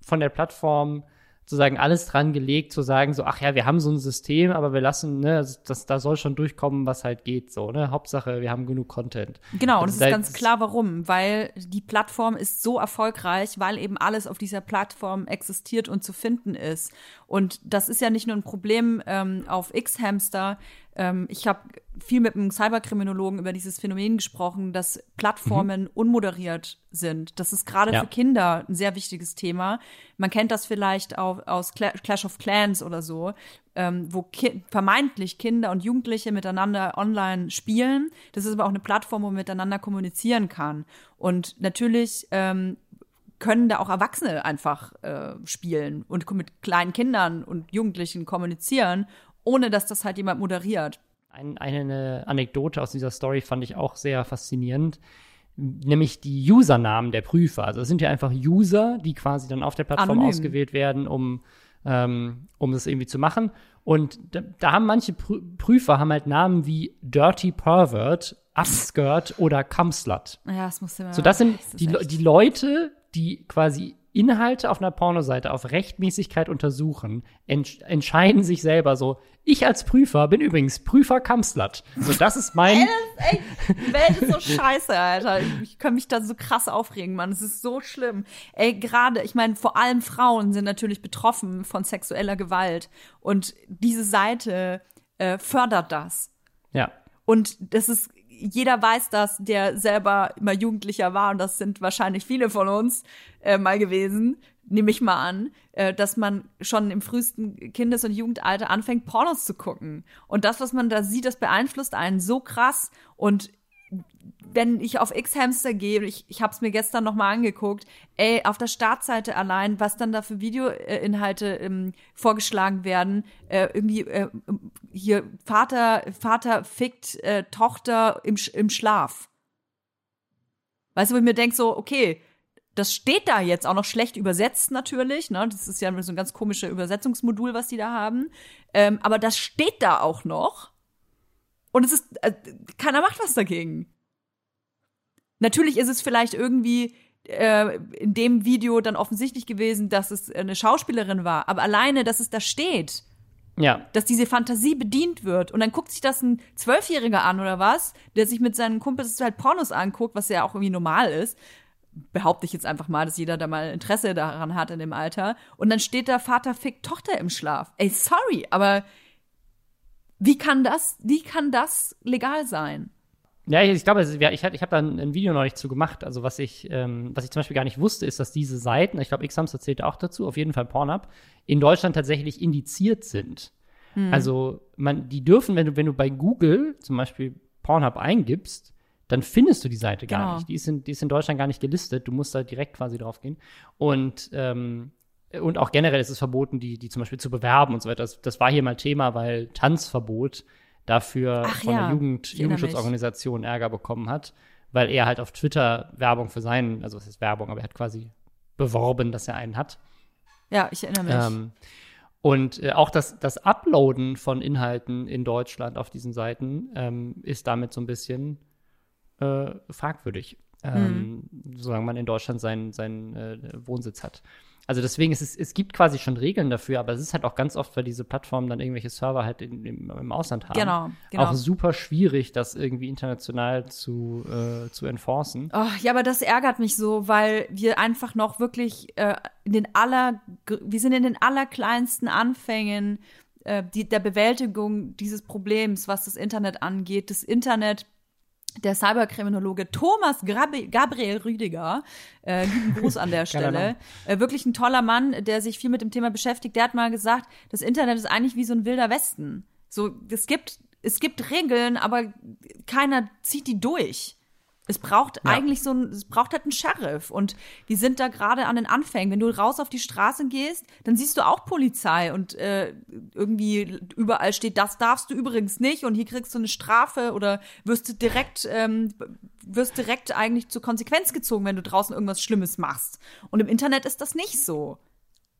von der Plattform sozusagen alles dran gelegt, zu sagen, so, ach ja, wir haben so ein System, aber wir lassen, ne, also das, da soll schon durchkommen, was halt geht, so, ne? Hauptsache, wir haben genug Content. Genau, und es ist ganz klar, warum. Weil die Plattform ist so erfolgreich, weil eben alles auf dieser Plattform existiert und zu finden ist. Und das ist ja nicht nur ein Problem ähm, auf X-Hamster, ähm, ich habe viel mit einem Cyberkriminologen über dieses Phänomen gesprochen, dass Plattformen mhm. unmoderiert sind. Das ist gerade ja. für Kinder ein sehr wichtiges Thema. Man kennt das vielleicht auch aus Clash of Clans oder so, ähm, wo ki vermeintlich Kinder und Jugendliche miteinander online spielen. Das ist aber auch eine Plattform, wo man miteinander kommunizieren kann. Und natürlich ähm, können da auch Erwachsene einfach äh, spielen und mit kleinen Kindern und Jugendlichen kommunizieren ohne dass das halt jemand moderiert. Ein, eine Anekdote aus dieser Story fand ich auch sehr faszinierend, nämlich die Usernamen der Prüfer. Also es sind ja einfach User, die quasi dann auf der Plattform Anonym. ausgewählt werden, um, ähm, um das irgendwie zu machen. Und da, da haben manche Prüfer haben halt Namen wie Dirty Pervert, Upskirt oder Cumslut. Ja, das muss immer. So, das sind das die, die Leute, die quasi Inhalte auf einer Pornoseite auf Rechtmäßigkeit untersuchen, ents entscheiden sich selber so, ich als Prüfer bin übrigens Prüfer Kamslat. So, das ist mein. ey, das, ey, die Welt ist so scheiße, Alter. Ich kann mich da so krass aufregen, Mann. Es ist so schlimm. Ey, gerade, ich meine, vor allem Frauen sind natürlich betroffen von sexueller Gewalt. Und diese Seite äh, fördert das. Ja. Und das ist jeder weiß das, der selber immer Jugendlicher war, und das sind wahrscheinlich viele von uns äh, mal gewesen, nehme ich mal an, äh, dass man schon im frühesten Kindes- und Jugendalter anfängt, Pornos zu gucken. Und das, was man da sieht, das beeinflusst einen so krass. Und wenn ich auf X-Hamster gehe, ich, ich habe es mir gestern noch mal angeguckt, ey, auf der Startseite allein, was dann da für Videoinhalte ähm, vorgeschlagen werden, äh, irgendwie äh, hier Vater, Vater fickt äh, Tochter im, im Schlaf. Weißt du, wo ich mir denke so, okay, das steht da jetzt auch noch schlecht übersetzt natürlich, ne? Das ist ja so ein ganz komisches Übersetzungsmodul, was die da haben. Ähm, aber das steht da auch noch. Und es ist, äh, keiner macht was dagegen. Natürlich ist es vielleicht irgendwie äh, in dem Video dann offensichtlich gewesen, dass es eine Schauspielerin war, aber alleine, dass es da steht, ja. dass diese Fantasie bedient wird und dann guckt sich das ein Zwölfjähriger an oder was, der sich mit seinen Kumpels halt Pornos anguckt, was ja auch irgendwie normal ist. Behaupte ich jetzt einfach mal, dass jeder da mal Interesse daran hat in dem Alter. Und dann steht da Vater fickt Tochter im Schlaf. Ey, sorry, aber wie kann das, wie kann das legal sein? Ja, ich, ich glaube, ich, ich habe da ein, Video noch nicht zu gemacht. Also was ich, ähm, was ich zum Beispiel gar nicht wusste, ist, dass diese Seiten, ich glaube, X-Hamster zählt auch dazu, auf jeden Fall Pornhub, in Deutschland tatsächlich indiziert sind. Hm. Also man, die dürfen, wenn du, wenn du bei Google zum Beispiel Pornhub eingibst, dann findest du die Seite gar genau. nicht. Die ist, in, die ist in Deutschland gar nicht gelistet. Du musst da direkt quasi drauf gehen. Und ähm, und auch generell ist es verboten, die, die zum Beispiel zu bewerben und so weiter. Das, das war hier mal Thema, weil Tanzverbot dafür Ach, von ja. der Jugend, Jugendschutzorganisation Ärger bekommen hat, weil er halt auf Twitter Werbung für seinen, also was ist Werbung, aber er hat quasi beworben, dass er einen hat. Ja, ich erinnere mich. Ähm, und äh, auch das, das Uploaden von Inhalten in Deutschland auf diesen Seiten ähm, ist damit so ein bisschen äh, fragwürdig, ähm, mhm. solange man in Deutschland seinen, seinen äh, Wohnsitz hat. Also deswegen ist es, es gibt quasi schon Regeln dafür, aber es ist halt auch ganz oft, weil diese Plattformen dann irgendwelche Server halt in, im, im Ausland haben. Genau, genau. Auch super schwierig, das irgendwie international zu, äh, zu enforcen. Oh, ja, aber das ärgert mich so, weil wir einfach noch wirklich äh, in den aller, wir sind in den allerkleinsten Anfängen äh, die, der Bewältigung dieses Problems, was das Internet angeht. Das Internet der Cyberkriminologe Thomas Gabriel Rüdiger, äh, lieben Gruß an der Stelle, äh, wirklich ein toller Mann, der sich viel mit dem Thema beschäftigt. Der hat mal gesagt, das Internet ist eigentlich wie so ein wilder Westen. So, es gibt, es gibt Regeln, aber keiner zieht die durch. Es braucht ja. eigentlich so ein, es braucht halt einen Sheriff. Und die sind da gerade an den Anfängen. Wenn du raus auf die Straße gehst, dann siehst du auch Polizei und äh, irgendwie überall steht, das darfst du übrigens nicht und hier kriegst du eine Strafe oder wirst du direkt, ähm, wirst direkt eigentlich zur Konsequenz gezogen, wenn du draußen irgendwas Schlimmes machst. Und im Internet ist das nicht so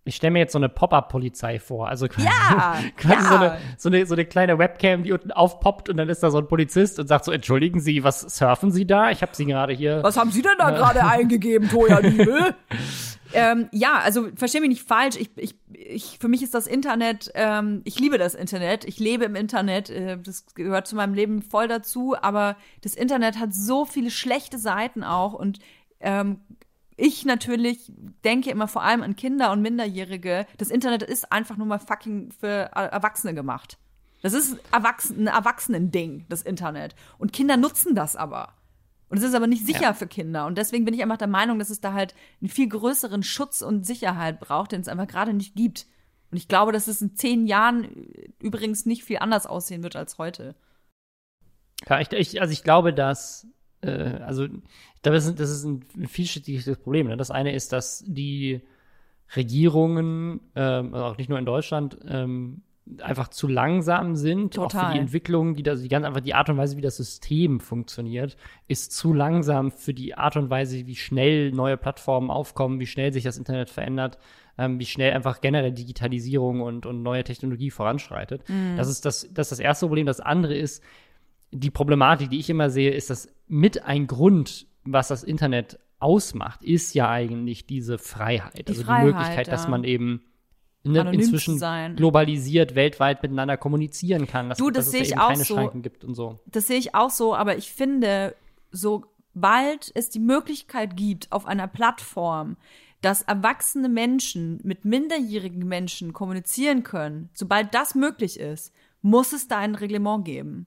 ich stelle mir jetzt so eine Pop-up-Polizei vor. Also quasi, ja, quasi ja. So, eine, so, eine, so eine kleine Webcam, die unten aufpoppt und dann ist da so ein Polizist und sagt so, entschuldigen Sie, was surfen Sie da? Ich habe Sie gerade hier. Was haben Sie denn da gerade eingegeben, Toja Liebe? ähm, ja, also verstehe mich nicht falsch. Ich, ich, ich, für mich ist das Internet, ähm, ich liebe das Internet. Ich lebe im Internet. Äh, das gehört zu meinem Leben voll dazu. Aber das Internet hat so viele schlechte Seiten auch und ähm, ich natürlich denke immer vor allem an Kinder und Minderjährige. Das Internet ist einfach nur mal fucking für Erwachsene gemacht. Das ist Erwachsen ein Erwachsenen-Ding, das Internet. Und Kinder nutzen das aber. Und es ist aber nicht sicher ja. für Kinder. Und deswegen bin ich einfach der Meinung, dass es da halt einen viel größeren Schutz und Sicherheit braucht, den es einfach gerade nicht gibt. Und ich glaube, dass es in zehn Jahren übrigens nicht viel anders aussehen wird als heute. Ja, ich, ich, also ich glaube, dass äh, also ich glaube, das ist, das ist ein vielschichtiges Problem. Ne? Das eine ist, dass die Regierungen, ähm, also auch nicht nur in Deutschland, ähm, einfach zu langsam sind. Total. Auch für die Entwicklung, die das, die ganz einfach die Art und Weise, wie das System funktioniert, ist zu langsam für die Art und Weise, wie schnell neue Plattformen aufkommen, wie schnell sich das Internet verändert, ähm, wie schnell einfach generell Digitalisierung und, und neue Technologie voranschreitet. Mhm. Das ist das, das ist das erste Problem. Das andere ist, die Problematik, die ich immer sehe, ist, dass mit ein Grund, was das Internet ausmacht, ist ja eigentlich diese Freiheit. Die also Freiheit, die Möglichkeit, ja. dass man eben ne, inzwischen globalisiert weltweit miteinander kommunizieren kann. Dass, Du, das sehe es ich eben auch keine so. Schranken gibt und so. Das sehe ich auch so, aber ich finde, sobald es die Möglichkeit gibt, auf einer Plattform, dass erwachsene Menschen mit minderjährigen Menschen kommunizieren können, sobald das möglich ist, muss es da ein Reglement geben.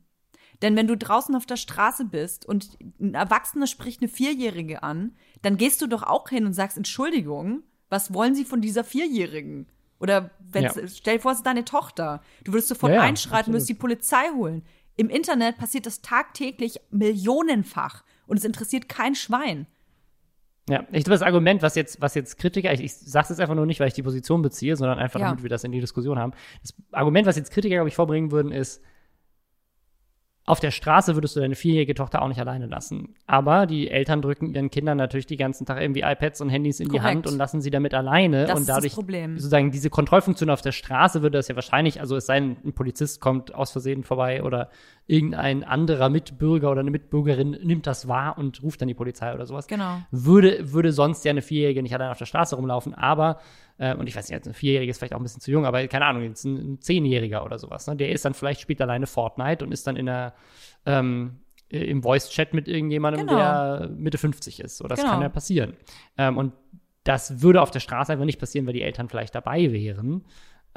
Denn wenn du draußen auf der Straße bist und ein Erwachsener spricht eine Vierjährige an, dann gehst du doch auch hin und sagst, Entschuldigung, was wollen sie von dieser Vierjährigen? Oder wenn Ja. stell dir vor, es ist deine Tochter. Du würdest sofort Ja, einschreiten, würdest die Polizei holen. Im Internet passiert das tagtäglich millionenfach und es interessiert kein Schwein. Ja, ich glaube, das Argument, was jetzt, was jetzt Kritiker, ich, ich sage es jetzt einfach nur nicht, weil ich die Position beziehe, sondern einfach, Ja. damit wir das in die Diskussion haben. Das Argument, was jetzt Kritiker, glaube ich, vorbringen würden, ist, auf der Straße würdest du deine vierjährige Tochter auch nicht alleine lassen. Aber die Eltern drücken ihren Kindern natürlich die ganzen Tag irgendwie iPads und Handys in die Korrekt. Hand und lassen sie damit alleine. Das und ist das dadurch Problem. sozusagen diese Kontrollfunktion auf der Straße würde das ja wahrscheinlich, also es sei denn, ein Polizist kommt aus Versehen vorbei oder irgendein anderer Mitbürger oder eine Mitbürgerin nimmt das wahr und ruft dann die Polizei oder sowas. Genau. Würde, würde sonst ja eine Vierjährige nicht allein auf der Straße rumlaufen, aber, äh, und ich weiß nicht, jetzt ein Vierjähriger ist vielleicht auch ein bisschen zu jung, aber keine Ahnung, jetzt ein, ein Zehnjähriger oder sowas, ne? Der ist dann vielleicht, spielt alleine Fortnite und ist dann in der, ähm, im Voice-Chat mit irgendjemandem, Genau. der Mitte 50 ist. So, das Genau. kann ja passieren. Ähm, und das würde auf der Straße einfach nicht passieren, weil die Eltern vielleicht dabei wären.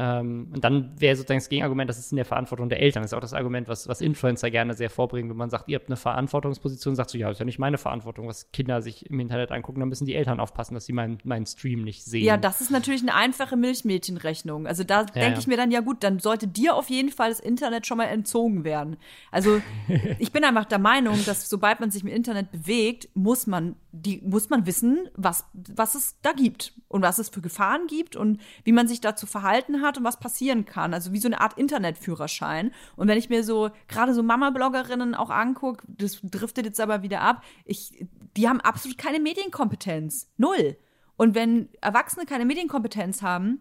Ähm, und dann wäre sozusagen das Gegenargument, das ist in der Verantwortung der Eltern. Das ist auch das Argument, was, was Influencer gerne sehr vorbringen, wenn man sagt, ihr habt eine Verantwortungsposition, sagt so, ja, das ist ja nicht meine Verantwortung, was Kinder sich im Internet angucken, dann müssen die Eltern aufpassen, dass sie meinen meinen Stream nicht sehen. Ja, das ist natürlich eine einfache Milchmädchenrechnung. Also da denke ja. ich mir dann, ja gut, dann sollte dir auf jeden Fall das Internet schon mal entzogen werden. Also ich bin einfach der Meinung, dass sobald man sich im Internet bewegt, muss man die muss man wissen, was was es da gibt und was es für Gefahren gibt und wie man sich dazu verhalten hat und was passieren kann. Also wie so eine Art Internetführerschein. Und wenn ich mir so gerade so Mama-Bloggerinnen auch angucke, das driftet jetzt aber wieder ab, ich, die haben absolut keine Medienkompetenz. Null. Und wenn Erwachsene keine Medienkompetenz haben,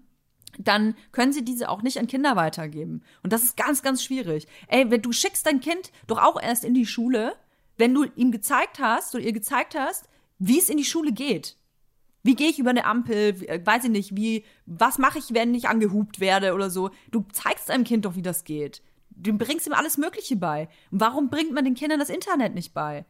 dann können sie diese auch nicht an Kinder weitergeben. Und das ist ganz, ganz schwierig. Ey, wenn du schickst dein Kind doch auch erst in die Schule, wenn du ihm gezeigt hast oder ihr gezeigt hast, wie es in die Schule geht. Wie gehe ich über eine Ampel? Äh, weiß ich nicht, wie, was mache ich, wenn ich angehupt werde oder so? Du zeigst einem Kind doch, wie das geht. Du bringst ihm alles Mögliche bei. Und warum bringt man den Kindern das Internet nicht bei?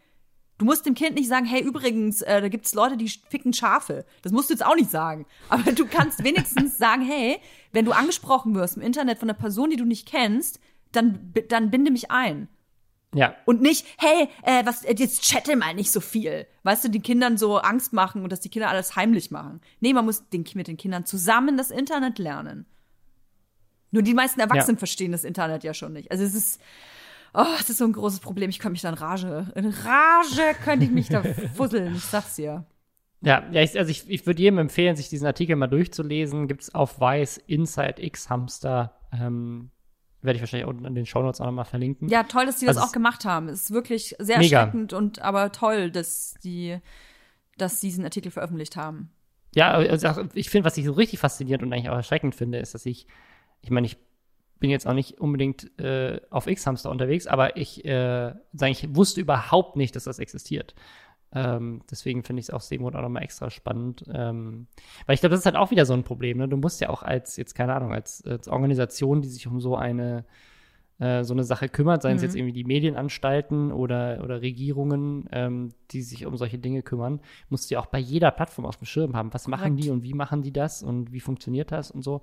Du musst dem Kind nicht sagen, hey, übrigens, äh, da gibt's Leute, die ficken Schafe. Das musst du jetzt auch nicht sagen. Aber du kannst wenigstens sagen, hey, wenn du angesprochen wirst im Internet von einer Person, die du nicht kennst, dann, dann binde mich ein. Ja. Und nicht, hey, äh, was, äh, jetzt chatte mal nicht so viel. Weißt du, den Kindern so Angst machen und dass die Kinder alles heimlich machen. Nee, man muss den, mit den Kindern zusammen das Internet lernen. Nur die meisten Erwachsenen Ja. verstehen das Internet ja schon nicht. Also es ist, oh, es ist so ein großes Problem. Ich könnte mich da in Rage, in Rage könnte ich mich da fusseln. Ich sag's dir. Ja, ja ich, also ich, ich würde jedem empfehlen, sich diesen Artikel mal durchzulesen. Gibt es auf Weiß Inside X Hamster. Ähm, Werde ich wahrscheinlich unten in den Shownotes auch nochmal verlinken. Ja, toll, dass die das Also auch es- gemacht haben. Es ist wirklich sehr Mega. erschreckend und aber toll, dass die, dass sie diesen Artikel veröffentlicht haben. Ja, also auch- ich finde, was ich so richtig faszinierend und eigentlich auch erschreckend finde, ist, dass ich, ich meine, ich bin jetzt auch nicht unbedingt äh, auf X-Hamster unterwegs, aber ich, äh, ich wusste überhaupt nicht, dass das existiert. Ähm, deswegen finde ich es aus dem Grund auch nochmal extra spannend. Ähm, weil ich glaube, das ist halt auch wieder so ein Problem. Ne? Du musst ja auch als, jetzt keine Ahnung, als, als Organisation, die sich um so eine äh, so eine Sache kümmert, seien es jetzt irgendwie die Medienanstalten oder, oder Regierungen, ähm, die sich um solche Dinge kümmern, musst du ja auch bei jeder Plattform auf dem Schirm haben. Was machen Korrekt. die und wie machen die das und wie funktioniert das und so.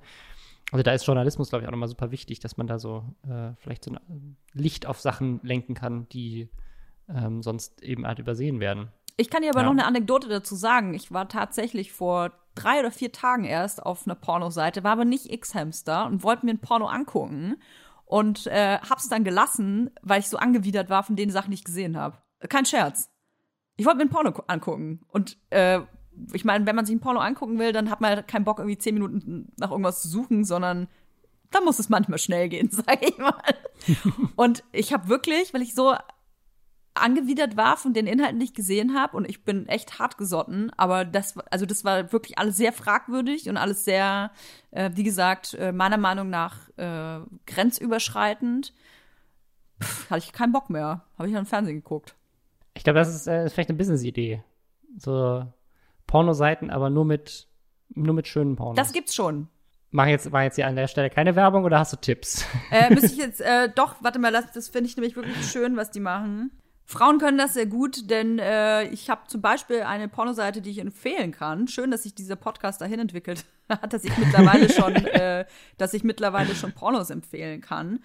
Also da ist Journalismus, glaube ich, auch nochmal super wichtig, dass man da so äh, vielleicht so ein Licht auf Sachen lenken kann, die ähm, sonst eben halt übersehen werden. Ich kann dir aber Ja. noch eine Anekdote dazu sagen. Ich war tatsächlich vor drei oder vier Tagen erst auf einer Pornoseite, war aber nicht X-Hamster und wollte mir ein Porno angucken und äh, hab's dann gelassen, weil ich so angewidert war von den Sachen, die ich gesehen habe. Kein Scherz. Ich wollte mir ein Porno gu- angucken und äh, ich meine, wenn man sich ein Porno angucken will, dann hat man halt keinen Bock, irgendwie zehn Minuten nach irgendwas zu suchen, sondern da muss es manchmal schnell gehen, sag ich mal. und ich habe wirklich, weil ich so angewidert war von den Inhalten, die ich gesehen habe und ich bin echt hart gesotten, aber das war- also das war wirklich alles sehr fragwürdig und alles sehr äh, wie gesagt äh, meiner Meinung nach äh, grenzüberschreitend. Pff, hatte ich keinen Bock mehr, habe ich dann Fernsehen geguckt. Ich glaube, das ist, äh, vielleicht eine Business-Idee. So Pornoseiten, aber nur mit, nur mit schönen Pornos. Das gibt's schon. Machen jetzt, war jetzt hier an der Stelle keine Werbung oder hast du Tipps? Äh, müsste ich jetzt, äh, doch, warte mal, das, das finde ich nämlich wirklich schön, was die machen. Frauen können das sehr gut, denn äh, ich habe zum Beispiel eine Pornoseite, die ich empfehlen kann. Schön, dass sich dieser Podcast dahin entwickelt hat, dass ich mittlerweile schon, äh, dass ich mittlerweile schon Pornos empfehlen kann.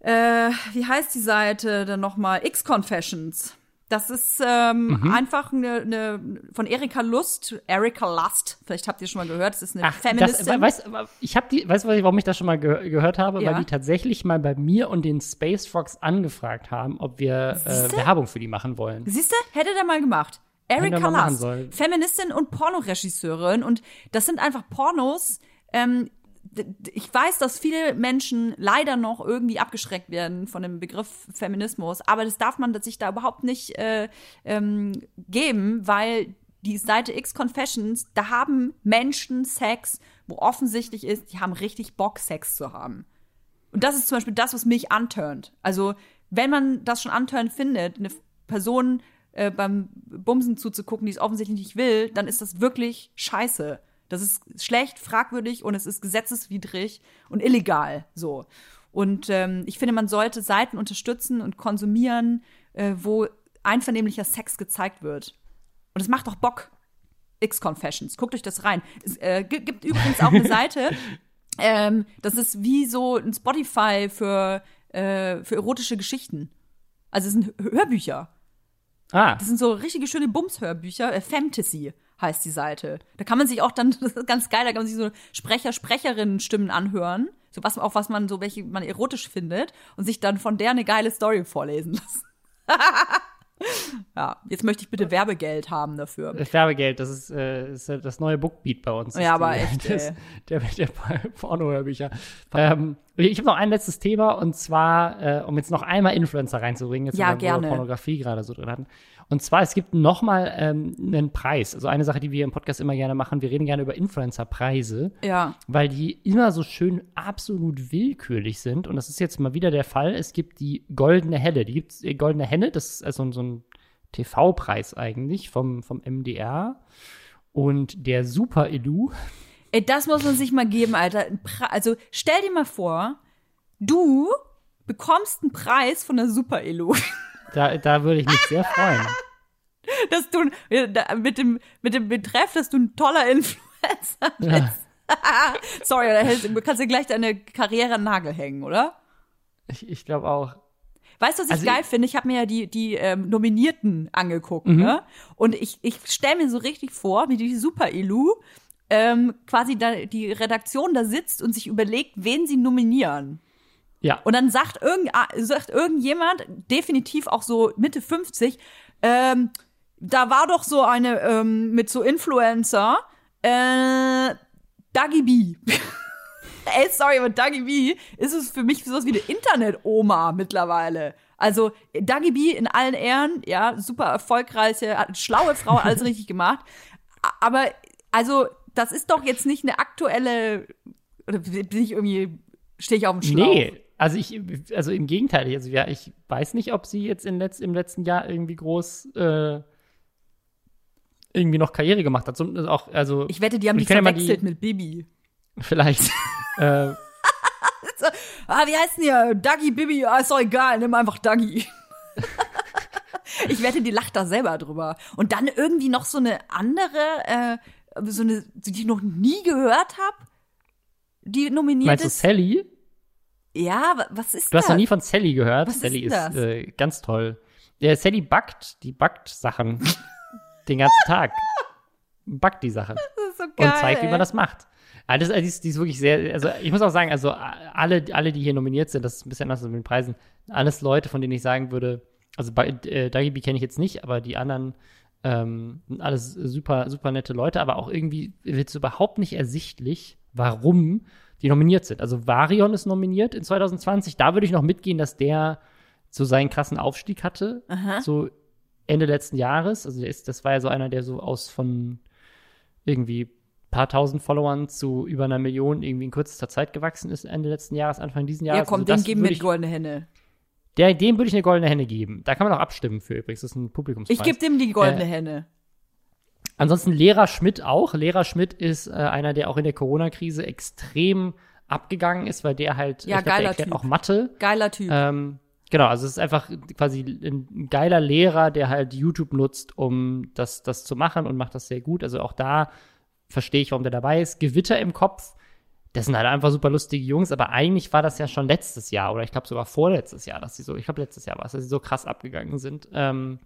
Äh, wie heißt die Seite denn nochmal? X-Confessions. Das ist ähm, einfach eine, eine von Erika Lust, Erika Lust. Vielleicht habt ihr schon mal gehört. Das ist eine das, Feministin. weißt, ich habe die, weißt du, warum ich das schon mal ge gehört habe? Ja. Weil die tatsächlich mal bei mir und den Space Frogs angefragt haben, ob wir äh? Werbung für die machen wollen. Siehst du, hätte der mal gemacht. Erika er Lust. Feministin und Pornoregisseurin. Und das sind einfach Pornos. Ähm, ich weiß, dass viele Menschen leider noch irgendwie abgeschreckt werden von dem Begriff Feminismus, aber das darf man sich da überhaupt nicht äh, ähm, geben, weil die Seite X Confessions, da haben Menschen Sex, wo offensichtlich ist, die haben richtig Bock, Sex zu haben. Und das ist zum Beispiel das, was mich anturnt. Also, wenn man das schon anturnt findet, eine Person äh, beim Bumsen zuzugucken, die es offensichtlich nicht will, dann ist das wirklich scheiße. Das ist schlecht, fragwürdig und es ist gesetzeswidrig und illegal. So. Und ähm, ich finde, man sollte Seiten unterstützen und konsumieren, äh, wo einvernehmlicher Sex gezeigt wird. Und es macht doch Bock. X-Confessions. Guckt euch das rein. Es äh, gi- gibt übrigens auch eine Seite, ähm, das ist wie so ein Spotify für, äh, für erotische Geschichten. Also es sind Hö- Hörbücher. Ah, Das sind so richtige schöne Bums-Hörbücher. Äh, Fantasy heißt die Seite. Da kann man sich auch dann, das ist ganz geil, da kann man sich so Sprecher, Sprecherinnen-Stimmen anhören. So was, auch was man so, welche man erotisch findet und sich dann von der eine geile Story vorlesen lassen. ja, jetzt möchte ich bitte Werbegeld haben dafür. das Werbegeld, das ist, äh, ist das neue Bookbeat bei uns. Ja, aber die- echt, das, der, der Porno-Hörbücher. Ähm, ich habe noch ein letztes Thema und zwar, äh, um jetzt noch einmal Influencer reinzubringen, jetzt Ja, wo wir gerne. Pornografie gerade so drin hatten. Und zwar, es gibt noch mal ähm, einen Preis. Also eine Sache, die wir im Podcast immer gerne machen, wir reden gerne über Influencer-Preise. Ja. weil die immer so schön absolut willkürlich sind. Und das ist jetzt mal wieder der Fall. Es gibt die Goldene Helle. Die gibt's, äh, Goldene Henne, das ist also so ein TV-Preis eigentlich vom, vom MDR. Und der Super Elu, Ey, das muss man sich mal geben, Alter. Also stell dir mal vor, du bekommst einen Preis von der Super Elo. Da, da würde ich mich sehr freuen. dass du mit dem mit dem Betreff, dass du ein toller Influencer bist. Ja. Sorry, da hältst- du kannst dir gleich deine Karriere an Nagel hängen, oder? Ich, ich glaube auch. Weißt du, was ich Also geil finde? Ich habe mir ja die, die ähm, Nominierten angeguckt, Mhm. ne? Und ich, ich stelle mir so richtig vor, wie die Super-Elu ähm, quasi da, die Redaktion da sitzt und sich überlegt, wen sie nominieren. Ja. Und dann sagt, irgend, ah, sagt irgendjemand, definitiv auch so Mitte 50, ähm, da war doch so eine ähm, mit so Influencer, äh, Dagi B. Ey, sorry, aber Dagi B ist es für mich sowas wie eine Internet-Oma mittlerweile. Also Dagi B in allen Ehren, ja, super erfolgreiche, schlaue Frau, alles richtig gemacht. Aber also, das ist doch jetzt nicht eine aktuelle, oder bin ich irgendwie, stehe ich auf dem Schlauch? Nee, also ich, also im Gegenteil, also ja, ich weiß nicht, ob sie jetzt im letzten Jahr irgendwie groß äh, irgendwie noch Karriere gemacht hat. So, also auch, also Ich wette, die haben Ich die kann ja mal verwechselt die- mit Bibi. vielleicht. äh, Ah, wie heißt denn hier? Dagi, Bibi, ah, ist doch egal, nimm einfach Dagi. ich wette, die lacht da selber drüber. Und dann irgendwie noch so eine andere, äh, so eine, die ich noch nie gehört habe, die nominiert meinst du ist. Sally? Ja, wa- was ist Du hast das? noch nie von Sally gehört. Was ist Sally ist, das? äh, ganz toll. Ja, Sally backt, die backt Sachen den ganzen Tag. Backt die Sachen das ist so geil, und zeigt, wie man das macht. Ah, das, die, ist, die ist wirklich sehr, also ich muss auch sagen, also alle, alle, die hier nominiert sind, das ist ein bisschen anders mit den Preisen, alles Leute, von denen ich sagen würde, also äh, Dagi B kenne ich jetzt nicht, aber die anderen ähm, sind alles super, super nette Leute, aber auch irgendwie wird es überhaupt nicht ersichtlich, warum die nominiert sind. Also Varion ist nominiert in 2020, da würde ich noch mitgehen, dass der so seinen krassen Aufstieg hatte, so Ende letzten Jahres. Also der ist, das war ja so einer, der so aus von irgendwie paar tausend Followern zu über einer Million irgendwie in kürzester Zeit gewachsen ist, Ende letzten Jahres, Anfang diesen Jahres. Ja, komm, Also den geben wir die goldene Henne. der, Dem würde ich eine goldene Henne geben. Da kann man auch abstimmen für übrigens. Das ist ein Publikumspreis. Ich gebe dem die goldene Äh, Henne. Ansonsten Lehrer Schmidt auch. Lehrer Schmidt ist äh, einer, der auch in der Corona-Krise extrem abgegangen ist, weil der halt, Ja, ich glaub, der geiler erklärt Typ. auch Mathe. Geiler Typ. Ähm, genau, also es ist einfach quasi ein geiler Lehrer, der halt YouTube nutzt, um das, das zu machen und macht das sehr gut. Also auch da verstehe ich, warum der dabei ist. Gewitter im Kopf, das sind halt einfach super lustige Jungs, aber eigentlich war das ja schon letztes Jahr oder ich glaube sogar vorletztes Jahr, dass sie so, ich glaube letztes Jahr war es, dass sie so krass abgegangen sind. Ähm,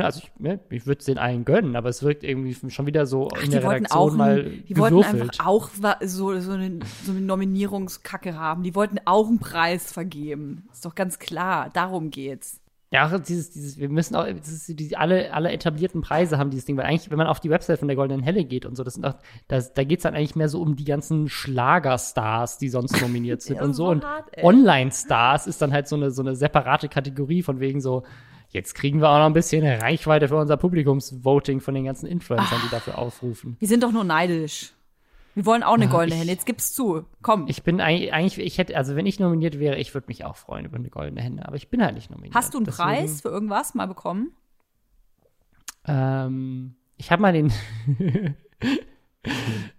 also ich, ne, ich würde es den allen gönnen, aber es wirkt irgendwie schon wieder so in die der wollten Redaktion auch, mal die wollten gewürfelt. einfach auch so, so, eine, so eine Nominierungskacke haben. Die wollten auch einen Preis vergeben. Ist doch ganz klar. Darum geht's. Ja, dieses, dieses, wir müssen auch, ist, die, alle, alle etablierten Preise haben dieses Ding, weil eigentlich, wenn man auf die Website von der Goldenen Helle geht und so, das sind auch, das, da geht's dann eigentlich mehr so um die ganzen Schlagerstars, die sonst nominiert sind und so. Und hart, ey. Online-Stars ist dann halt so eine, so eine separate Kategorie von wegen so, jetzt kriegen wir auch noch ein bisschen Reichweite für unser Publikumsvoting von den ganzen Influencern, die dafür aufrufen. Wir sind doch nur neidisch. Wir wollen auch eine Ja, goldene Henne. Jetzt gib's zu. Komm. Ich bin eigentlich, eigentlich, ich hätte, also wenn ich nominiert wäre, ich würde mich auch freuen über eine Goldene Hände, aber ich bin halt nicht nominiert. Hast du einen Deswegen- Preis für irgendwas mal bekommen? Ähm, ich habe mal den.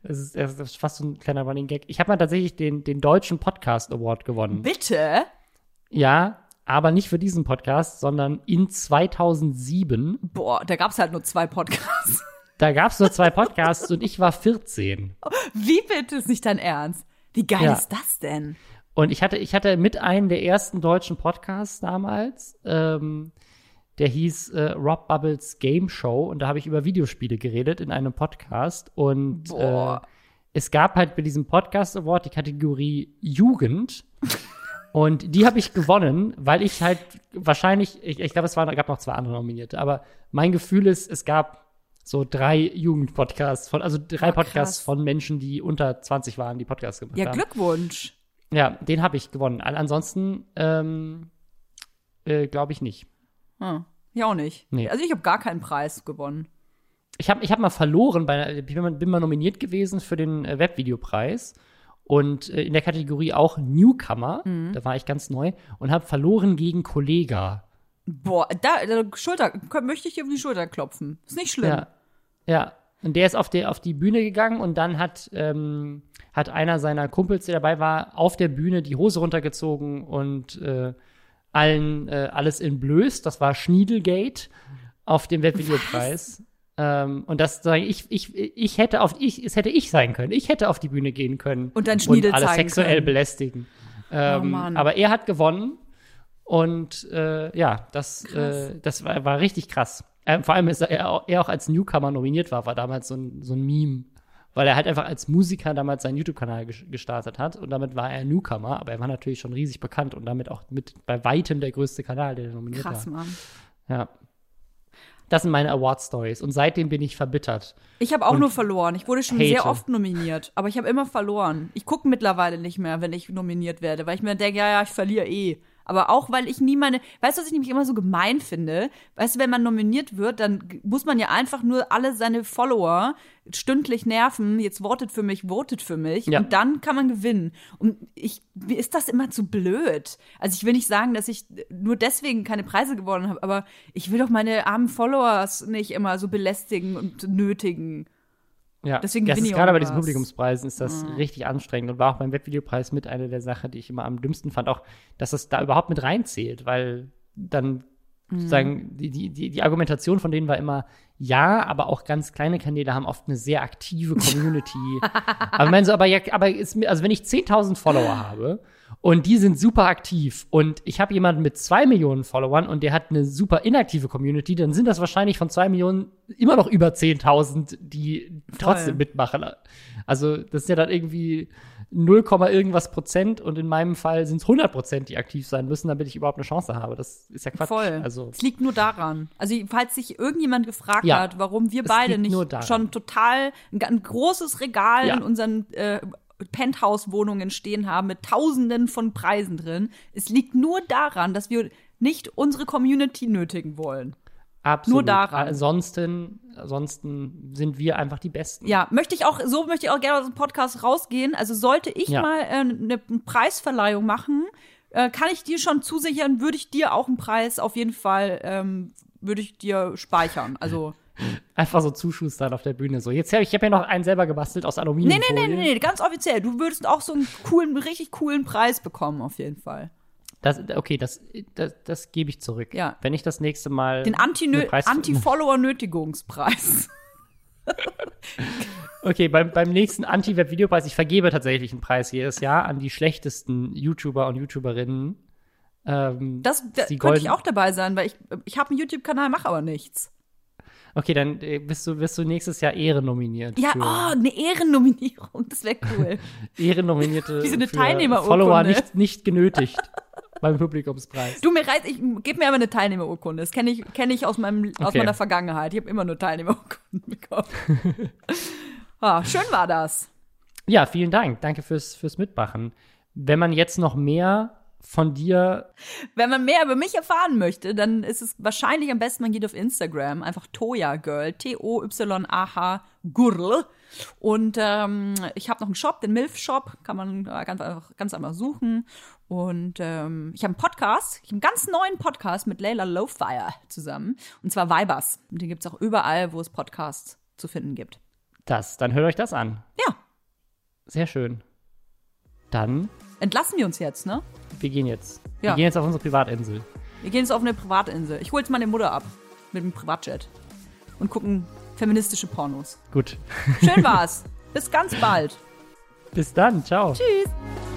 das, ist, das ist fast so ein kleiner Running Gag. Ich habe mal tatsächlich den, den deutschen Podcast Award gewonnen. Bitte? Ja, aber nicht für diesen Podcast, sondern in 2007. Boah, da gab's halt nur zwei Podcasts. Da gab es nur zwei Podcasts und ich war 14. Wie bitte ist nicht dein Ernst? Wie geil Ja. ist das denn? Und ich hatte, ich hatte mit einem der ersten deutschen Podcasts damals, ähm, der hieß äh, Rob Bubbles Game Show und da habe ich über Videospiele geredet in einem Podcast und äh, Boah. es gab halt bei diesem Podcast Award die Kategorie Jugend und die habe ich gewonnen, weil ich halt wahrscheinlich, ich, ich glaube, es waren, gab noch zwei andere Nominierte, aber mein Gefühl ist, es gab so drei Jugendpodcasts von, also drei Ah, Podcasts von Menschen, die unter 20 waren, die Podcasts gemacht Ja, haben. Glückwunsch. Ja, den habe ich gewonnen. An- Ansonsten ähm, äh, glaube ich nicht. Hm. Ich auch nicht. Nee. Also ich habe gar keinen Preis gewonnen. Ich habe ich hab mal verloren, bei, bin mal, bin mal nominiert gewesen für den äh, Webvideopreis und äh, in der Kategorie auch Newcomer, Mhm. da war ich ganz neu und habe verloren gegen Kollega. Boah, da, da Schulter, möchte ich dir auf die Schulter klopfen. Ist nicht schlimm. Ja, ja. Und der ist auf, die, auf die Bühne gegangen und dann hat, ähm, hat einer seiner Kumpels, der dabei war, auf der Bühne die Hose runtergezogen und äh, allen äh, alles in Blöß. Das war Schniedelgate auf dem Webvideopreis. Ähm, und das sage ich, ich, ich hätte auf ich, es hätte ich sein können. Ich hätte auf die Bühne gehen können Und dann Schniedel und alle sexuell können. belästigen. Ähm, Oh aber er hat gewonnen und äh, ja, das, äh, das war, war richtig krass. Ähm, vor allem ist er, auch- er auch als Newcomer nominiert war, war damals so ein, so ein Meme. Weil er halt einfach als Musiker damals seinen YouTube-Kanal ges- gestartet hat und damit war er Newcomer, aber er war natürlich schon riesig bekannt und damit auch mit bei weitem der größte Kanal, der nominiert Krass, war. Mann. Ja. Das sind meine Award-Stories und seitdem bin ich verbittert. Ich habe auch nur verloren. Ich wurde schon hate. sehr oft nominiert, aber ich habe immer verloren. Ich gucke mittlerweile nicht mehr, wenn ich nominiert werde, weil ich mir denke, ja, ja, ich verliere eh. Aber auch, weil ich nie meine, weißt du, was ich nämlich immer so gemein finde? Weißt du, wenn man nominiert wird, dann muss man ja einfach nur alle seine Follower stündlich nerven. Jetzt votet für mich, votet für mich. Ja. Und dann kann man gewinnen. Und ich, mir ist das immer zu blöd. Also ich will nicht sagen, dass ich nur deswegen keine Preise gewonnen habe, aber ich will doch meine armen Followers nicht immer so belästigen und nötigen. Ja, Deswegen das ist ich gerade bei diesen. Publikumspreisen ist das richtig anstrengend und war auch beim Webvideopreis mit einer der Sachen, die ich immer am dümmsten fand, auch, dass das da überhaupt mit reinzählt, weil dann sozusagen die, die, die, die Argumentation von denen war immer, ja, aber auch ganz kleine Kanäle haben oft eine sehr aktive Community. aber ich meine so, aber ja, aber ist mir, also wenn ich 10.000 Follower habe und die sind super aktiv und ich habe jemanden mit zwei Millionen Followern und der hat eine super inaktive Community, dann sind das wahrscheinlich von zwei Millionen immer noch über 10.000, die trotzdem mitmachen. Also das ist ja dann irgendwie 0, irgendwas Prozent und in meinem Fall sind es 100 Prozent, die aktiv sein müssen, damit ich überhaupt eine Chance habe. Das ist ja Quatsch. Voll. Also es liegt nur daran. Also, falls sich irgendjemand gefragt Ja. hat, warum wir beide nicht schon total ein, ein großes Regal Ja. in unseren äh, Penthouse-Wohnungen stehen haben mit tausenden von Preisen drin. Es liegt nur daran, dass wir nicht unsere Community nötigen wollen. absolut. Nur daran. Ansonsten, ansonsten sind wir einfach die Besten. Ja, möchte ich auch, so möchte ich auch gerne aus dem Podcast rausgehen. Also sollte ich Ja. mal äh, eine Preisverleihung machen, äh, kann ich dir schon zusichern, würde ich dir auch einen Preis auf jeden Fall, ähm, würde ich dir speichern. Also, Einfach so zuschustern auf der Bühne. So, jetzt habe ich, ich habe ja noch einen selber gebastelt aus nee, Aluminium. nee, nee, nee, nee, ganz offiziell. Du würdest auch so einen coolen, richtig coolen Preis bekommen, auf jeden Fall. Das, okay, das, das, das gebe ich zurück. Ja. Wenn ich das nächste Mal. Den eine Anti- Anti-Follower-Nötigungspreis. Okay, beim, beim nächsten Anti-Web-Videopreis, ich vergebe tatsächlich einen Preis jedes Jahr an die schlechtesten YouTuber und YouTuberinnen. Ähm, Das, da könnte ich auch dabei sein, weil ich, ich habe einen YouTube-Kanal, mache aber nichts. Okay, dann äh, bist du, wirst du nächstes Jahr Ehrennominiert. Ja, oh, eine Ehrennominierung, das wäre cool. Ehrennominierte Wie so eine Teilnehmerurkunde. Follower nicht, nicht genötigt beim Publikumspreis. Du, mir reizt, ich gib mir aber eine Teilnehmerurkunde. Das kenne ich, kenn ich aus, meinem, aus Okay. meiner Vergangenheit. Ich habe immer nur Teilnehmerurkunden bekommen. ah, schön war das. Ja, vielen Dank. Danke fürs, fürs Mitmachen. Wenn man jetzt noch mehr von dir Wenn man mehr über mich erfahren möchte, dann ist es wahrscheinlich am besten, man geht auf Instagram, einfach Toya Girl, T-O-Y-A-H Gurl. Und ähm, ich habe noch einen Shop, den Milf Shop, kann man ganz einfach, ganz einfach suchen. Und ähm, ich habe einen Podcast, ich habe einen ganz neuen Podcast mit Layla Lowfire zusammen. Und zwar Vibers. Und den gibt's auch überall, wo es Podcasts zu finden gibt. das, dann hört euch das an. Ja, Sehr schön. Dann, entlassen wir uns jetzt, ne? wir gehen jetzt. Ja. Wir gehen jetzt auf unsere Privatinsel. Wir gehen jetzt auf eine Privatinsel. Ich hole jetzt meine Mutter ab mit dem Privatjet und gucken feministische Pornos. Gut. Schön war's. Bis ganz bald. Bis dann. Ciao. Tschüss.